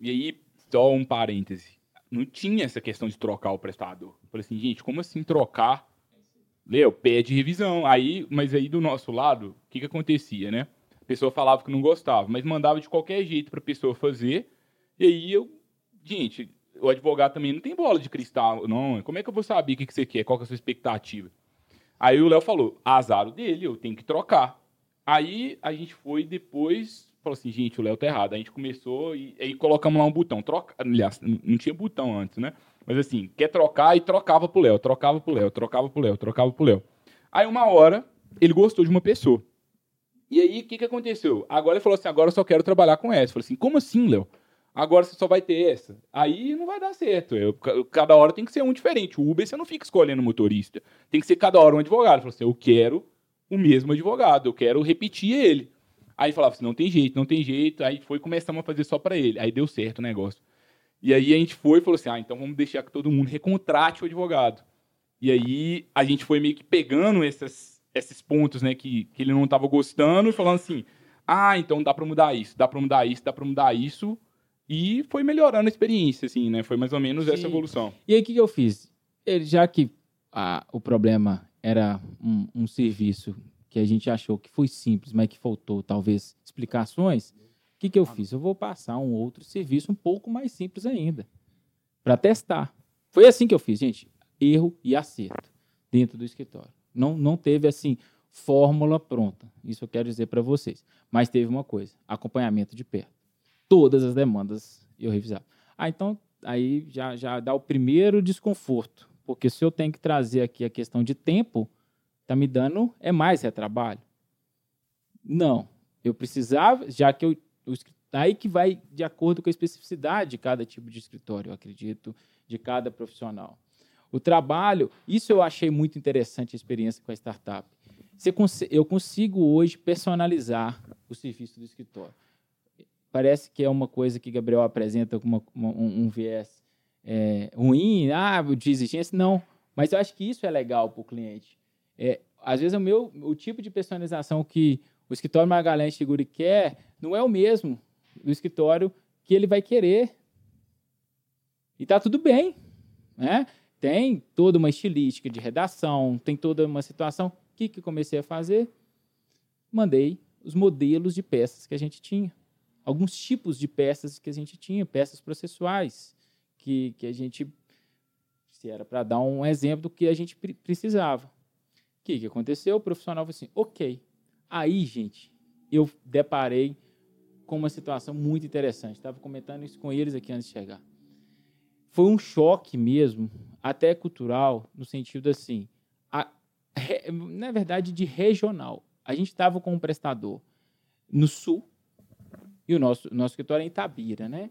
E aí, só um parêntese. Não tinha essa questão de trocar o prestador. Eu falei assim, gente, como assim trocar? Leu, pede revisão. Aí, mas aí do nosso lado, o que que acontecia, né? A pessoa falava que não gostava, mas mandava de qualquer jeito pra pessoa fazer. E aí eu, gente, o advogado também não tem bola de cristal, não. Como é que eu vou saber o que que você quer? Qual que é a sua expectativa? Aí o Léo falou, azar dele, eu tenho que trocar. Aí a gente foi depois, falou assim, gente, o Léo tá errado. A gente começou e aí colocamos lá um botão. Troca, aliás, não tinha botão antes, né? Mas assim, quer trocar e trocava pro Léo, trocava pro Léo, trocava pro Léo, trocava pro Léo. Aí uma hora, ele gostou de uma pessoa. E aí, o que que aconteceu? Agora ele falou assim, agora eu só quero trabalhar com essa. Eu falei assim, como assim, Léo? Agora você só vai ter essa. Aí não vai dar certo. Eu- ca- cada hora tem que ser um diferente. O Uber você não fica escolhendo motorista. Tem que ser cada hora um advogado. Falou assim, eu quero o mesmo advogado, eu quero repetir ele. Aí falava assim, não tem jeito, não tem jeito. Aí foi começamos a fazer só pra ele. Aí deu certo o negócio. E aí a gente foi e falou assim, ah, então vamos deixar que todo mundo recontrate o advogado. E aí a gente foi meio que pegando essas, esses pontos, né, que, que ele não estava gostando e falando assim, ah, então dá pra mudar isso, dá pra mudar isso, dá pra mudar isso. E foi melhorando a experiência, assim, né? Foi mais ou menos essa Sim. evolução. E aí, o que, que eu fiz? Ele, já que ah, o problema era um, um serviço que a gente achou que foi simples, mas que faltou, talvez, explicações, o que, que eu fiz? Eu vou passar um outro serviço um pouco mais simples ainda, para testar. Foi assim que eu fiz, gente. Erro e acerto dentro do escritório. Não, não teve, assim, fórmula pronta. Isso eu quero dizer para vocês. Mas teve uma coisa, acompanhamento de perto. Todas as demandas eu revisava. Ah, então aí já, já dá o primeiro desconforto. Porque se eu tenho que trazer aqui a questão de tempo, tá me dando é mais retrabalho. Não. Eu precisava, já que eu. escri- Aí que vai de acordo com a especificidade de cada tipo de escritório, eu acredito, de cada profissional. O trabalho, isso eu achei muito interessante a experiência com a startup. Eu consigo hoje personalizar o serviço do escritório. Parece que é uma coisa que Gabriel apresenta como uma- um, um viés é, ruim, ah, de exigência. Não, mas eu acho que isso é legal para o cliente. É, às vezes o meu o tipo de personalização que o escritório Magalhães Seguri quer não é o mesmo do escritório que ele vai querer. E tá tudo bem, né? Tem toda uma estilística de redação, tem toda uma situação. O que, que comecei a fazer? Mandei os modelos de peças que a gente tinha. Alguns tipos de peças que a gente tinha, peças processuais, que, que a gente, se era para dar um exemplo do que a gente pre- precisava. O que, que aconteceu? O profissional falou assim, ok. Aí, gente, eu deparei com uma situação muito interessante. Estava comentando isso com eles aqui antes de chegar. Foi um choque mesmo, até cultural, no sentido assim, a- na verdade, de regional. A gente estava com um prestador no sul, e o nosso, nosso escritório é em Itabira, né?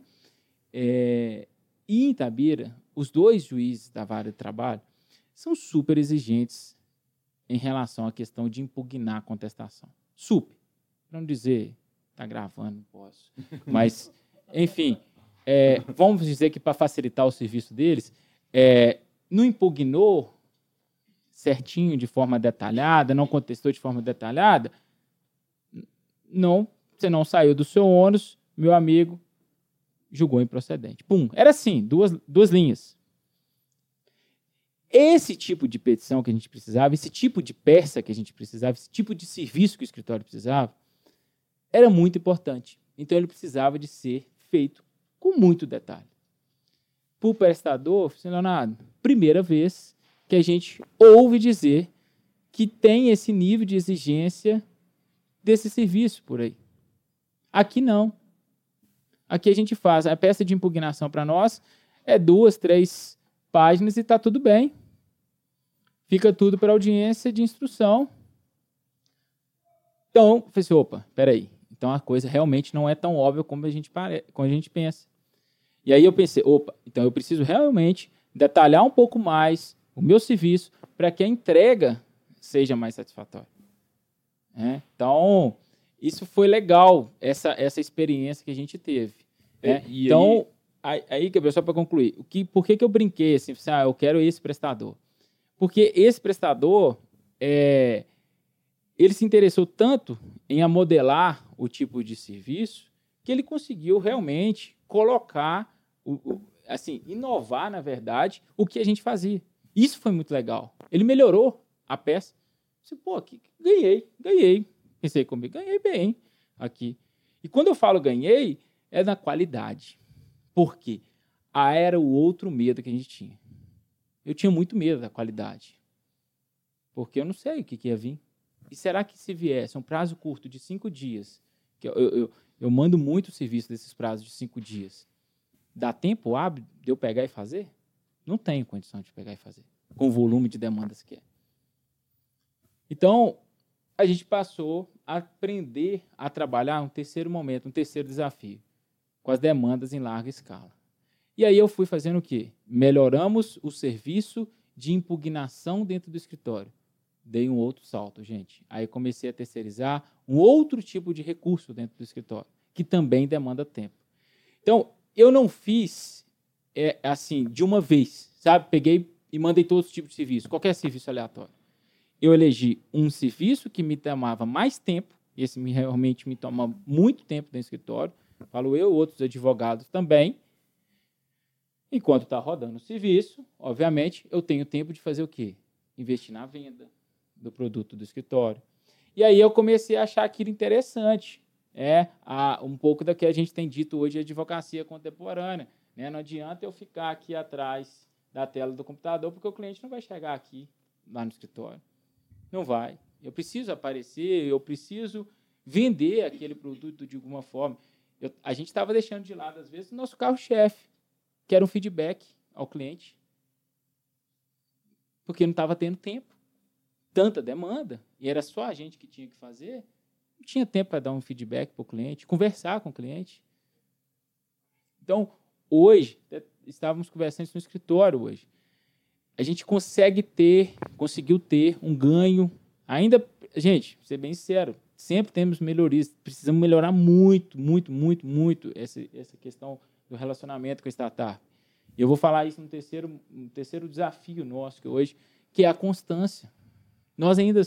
É, e em Itabira, os dois juízes da vara de trabalho são super exigentes em relação à questão de impugnar a contestação. Super. Para não dizer, tá gravando, não posso. Mas, enfim, é, vamos dizer que para facilitar o serviço deles, é, não impugnou certinho, de forma detalhada, não contestou de forma detalhada, não, você não saiu do seu ônus, meu amigo julgou improcedente. Pum, era assim, duas, duas linhas. Esse tipo de petição que a gente precisava, esse tipo de peça que a gente precisava, esse tipo de serviço que o escritório precisava, era muito importante. Então ele precisava de ser feito com muito detalhe. Para o prestador, Leonardo, primeira vez que a gente ouve dizer que tem esse nível de exigência desse serviço por aí. Aqui não. Aqui a gente faz a peça de impugnação para nós é duas, três páginas e está tudo bem. Fica tudo para audiência de instrução. Então, eu falei assim, opa, peraí. Então a coisa realmente não é tão óbvia como a gente, pare... como a gente pensa. E aí eu pensei, opa, então eu preciso realmente detalhar um pouco mais o meu serviço para que a entrega seja mais satisfatória. É? Então, isso foi legal, essa, essa experiência que a gente teve. É, então, aí, aí Gabriel, só para concluir, o que, por que, que eu brinquei assim, assim, ah, eu quero esse prestador? Porque esse prestador, é, ele se interessou tanto em modelar o tipo de serviço que ele conseguiu realmente colocar, o, o, assim, inovar, na verdade, o que a gente fazia. Isso foi muito legal. Ele melhorou a peça. Disse, Pô, ganhei, ganhei. Pensei comigo, ganhei bem aqui. E quando eu falo ganhei, é na qualidade. Por quê? Ah, era o outro medo que a gente tinha. Eu tinha muito medo da qualidade. Porque eu não sei o que, que ia vir. E será que se viesse um prazo curto de cinco dias, que eu, eu, eu mando muito serviço desses prazos de cinco dias, dá tempo hábil de eu pegar e fazer? Não tenho condição de pegar e fazer, com o volume de demandas que é. Então, a gente passou a aprender a trabalhar um terceiro momento, um terceiro desafio, com as demandas em larga escala. E aí eu fui fazendo o quê? Melhoramos o serviço de impugnação dentro do escritório. Dei um outro salto, gente. Aí comecei a terceirizar um outro tipo de recurso dentro do escritório, que também demanda tempo. Então, eu não fiz é, assim, de uma vez, sabe? Peguei e mandei todos os tipos de serviço, qualquer serviço aleatório eu elegi um serviço que me tomava mais tempo, esse me, realmente me toma muito tempo no escritório, falo eu, outros advogados também. Enquanto está rodando o serviço, obviamente, eu tenho tempo de fazer o quê? Investir na venda do produto do escritório. E aí eu comecei a achar aquilo interessante. É a, um pouco da que a gente tem dito hoje de advocacia contemporânea. Né? Não adianta eu ficar aqui atrás da tela do computador, porque o cliente não vai chegar aqui, lá no escritório. Não vai. Eu preciso aparecer, eu preciso vender aquele produto de alguma forma. Eu, a gente estava deixando de lado, às vezes, o nosso carro-chefe, que era um feedback ao cliente. Porque não estava tendo tempo. Tanta demanda, e era só a gente que tinha que fazer. Não tinha tempo para dar um feedback para o cliente, conversar com o cliente. Então, hoje, estávamos conversando no escritório hoje a gente consegue ter, conseguiu ter um ganho. Ainda, gente, ser bem sincero, sempre temos melhorias. Precisamos melhorar muito, muito, muito, muito essa, essa questão do relacionamento com a startup. E eu vou falar isso no terceiro, no terceiro desafio nosso que hoje, que é a constância. Nós ainda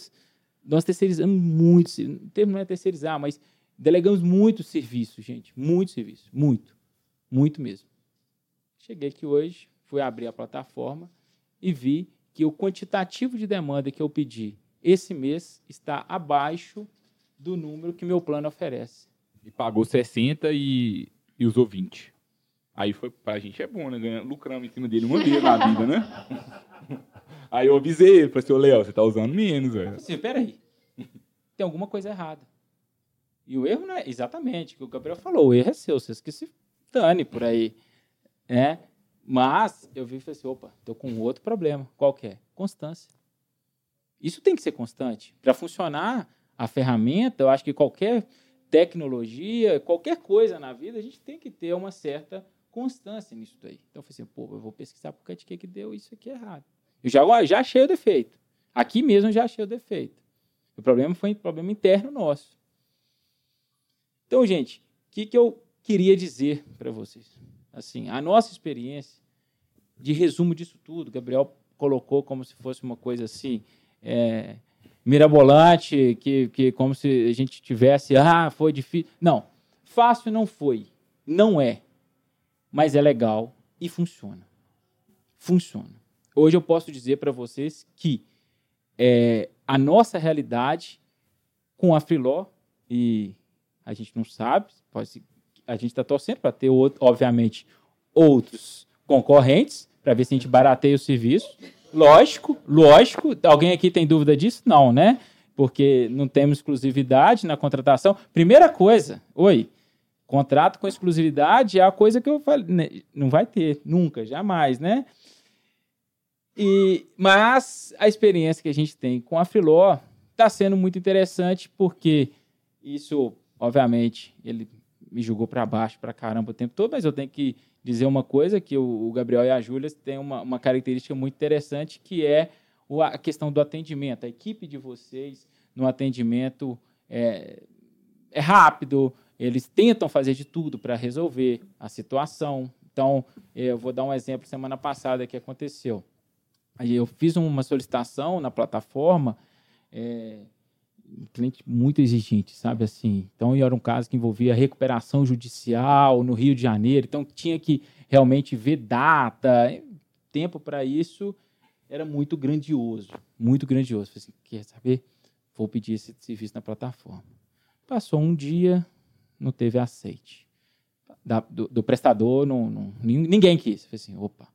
nós terceirizamos muito, o termo não é terceirizar, mas delegamos muito serviço, gente, muito serviço, muito, muito mesmo. Cheguei aqui hoje, fui abrir a plataforma, e vi que o quantitativo de demanda que eu pedi esse mês está abaixo do número que meu plano oferece. E pagou 60 e, e usou 20. Aí foi pra gente é bom, né? Ganhando, lucramos em cima dele uma vez na vida, né? Aí eu avisei ele, falei assim, ô Léo, você tá usando menos, velho. Assim, peraí. Tem alguma coisa errada. E o erro não é exatamente o que o Gabriel falou, o erro é seu, vocês que se dane por aí. Né? Mas eu vi e falei assim, opa, estou com outro problema. Qual que é? Constância. Isso tem que ser constante. Para funcionar a ferramenta, eu acho que qualquer tecnologia, qualquer coisa na vida, a gente tem que ter uma certa constância nisso daí. Então eu falei assim, pô, eu vou pesquisar por que que deu isso aqui errado. Eu já, já achei o defeito. Aqui mesmo eu já achei o defeito. O problema foi um problema interno nosso. Então, gente, o que, que eu queria dizer para vocês? Assim, a nossa experiência de resumo disso tudo. Gabriel colocou como se fosse uma coisa assim. É, mirabolante, que, que como se a gente tivesse, ah, foi difícil. Não, fácil não foi, não é, mas é legal e funciona. Funciona. Hoje eu posso dizer para vocês que é, a nossa realidade com a Filó, e a gente não sabe, pode, a gente está torcendo para ter, outro, obviamente, outros concorrentes, para ver se a gente barateia o serviço. Lógico, lógico. Alguém aqui tem dúvida disso? Não, né? Porque não temos exclusividade na contratação. Primeira coisa, oi, contrato com exclusividade é a coisa que eu falei, né? não vai ter, nunca, jamais, né? E, mas a experiência que a gente tem com a Filó está sendo muito interessante porque isso, obviamente, ele me jogou para baixo para caramba o tempo todo, mas eu tenho que dizer uma coisa, que o, Gabriel e a Júlia têm uma, uma característica muito interessante, que é o, a questão do atendimento. A equipe de vocês no atendimento é, é rápido, eles tentam fazer de tudo para resolver a situação. Então, eu vou dar um exemplo semana passada que aconteceu. Aí eu fiz uma solicitação na plataforma, é, um cliente muito exigente, sabe assim. Então, era um caso que envolvia recuperação judicial no Rio de Janeiro, então tinha que realmente ver data, tempo para isso era muito grandioso, muito grandioso. Falei assim, quer saber? Vou pedir esse serviço na plataforma. Passou um dia, não teve aceite. Da, do, do, prestador, não, não, ninguém quis. Falei assim, opa,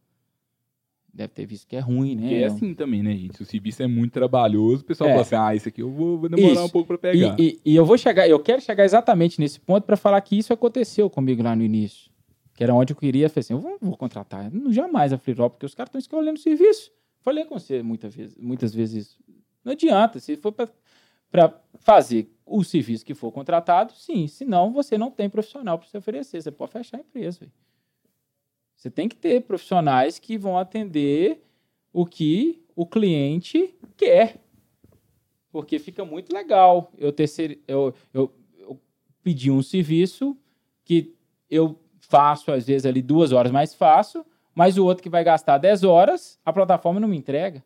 deve ter visto que é ruim, né? Que é assim também, né, gente? Se o serviço é muito trabalhoso, o pessoal é. fala assim, ah, isso aqui eu vou, vou demorar isso. um pouco para pegar. E, e, e, eu vou chegar, eu quero chegar exatamente nesse ponto para falar que isso aconteceu comigo lá no início. Que era onde eu queria, falei assim, eu vou, vou contratar. Não, jamais a Freerop, porque os caras estão escolhendo o serviço. Falei com você muitas vezes, muitas vezes isso. Não adianta, se for para fazer o serviço que for contratado, sim. Senão, você não tem profissional para se oferecer. Você pode fechar a empresa. Véio. Você tem que ter profissionais que vão atender o que o cliente quer. Porque fica muito legal eu, terceir, eu, eu, eu pedir um serviço que eu faço, às vezes, ali duas horas mais fácil, mas o outro que vai gastar 10 horas, a plataforma não me entrega.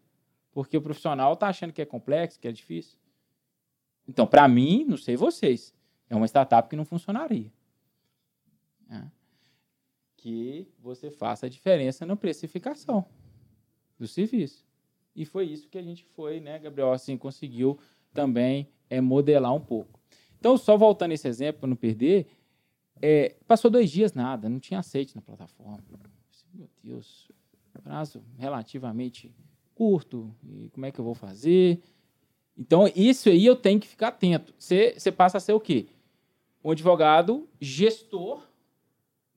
Porque o profissional está achando que é complexo, que é difícil. Então, para mim, não sei vocês, é uma startup que não funcionaria. É que você faça a diferença na precificação do serviço. E foi isso que a gente foi, né, Gabriel, assim, conseguiu também é, modelar um pouco. Então, só voltando esse exemplo, para não perder, é, passou dois dias nada, não tinha aceite na plataforma. Meu Deus, prazo relativamente curto, e como é que eu vou fazer? Então, isso aí eu tenho que ficar atento. Você passa a ser o quê? Um advogado gestor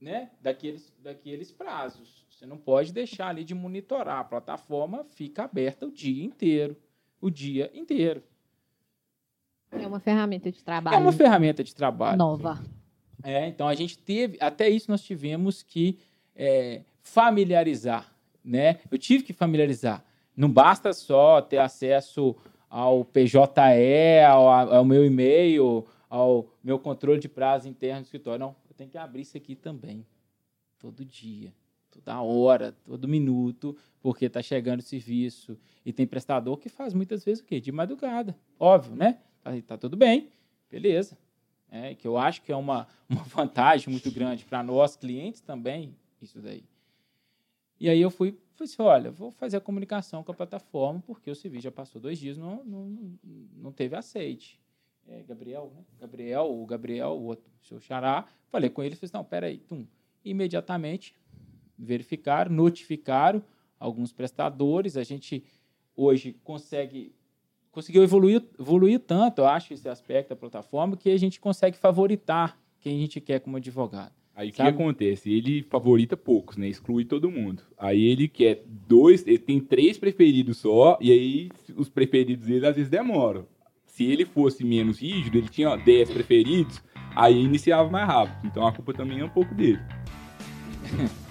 né, daqueles, daqueles prazos. Você não pode deixar ali de monitorar. A plataforma fica aberta o dia inteiro. O dia inteiro. É uma ferramenta de trabalho. É uma ferramenta de trabalho. Nova. É, então a gente teve, até isso nós tivemos que é, familiarizar, né? Eu tive que familiarizar. Não basta só ter acesso ao PJE, ao, ao meu e-mail, ao meu controle de prazo interno do escritório. Não, tem que abrir isso aqui também. Todo dia, toda hora, todo minuto, porque está chegando o serviço. E tem prestador que faz muitas vezes o quê? De madrugada. Óbvio, né? Tá, tá tudo bem, beleza. É, que eu acho que é uma, uma vantagem muito grande para nós, clientes também, isso daí. E aí eu fui, falei assim, olha, vou fazer a comunicação com a plataforma, porque o serviço já passou dois dias, não, não, não teve aceite é, Gabriel, né? Gabriel, o Gabriel, o outro, seu xará, falei com ele, falei assim, não, peraí, tum. Imediatamente verificaram, notificaram alguns prestadores, a gente hoje consegue conseguiu evoluir, evoluir tanto, eu acho, esse aspecto da plataforma, que a gente consegue favoritar quem a gente quer como advogado. Aí o que acontece? Ele favorita poucos, né? Exclui todo mundo. Aí ele quer dois, ele tem três preferidos só, e aí os preferidos dele às vezes demoram se ele fosse menos rígido, ele tinha 10 preferidos, aí iniciava mais rápido. Então a culpa também é um pouco dele.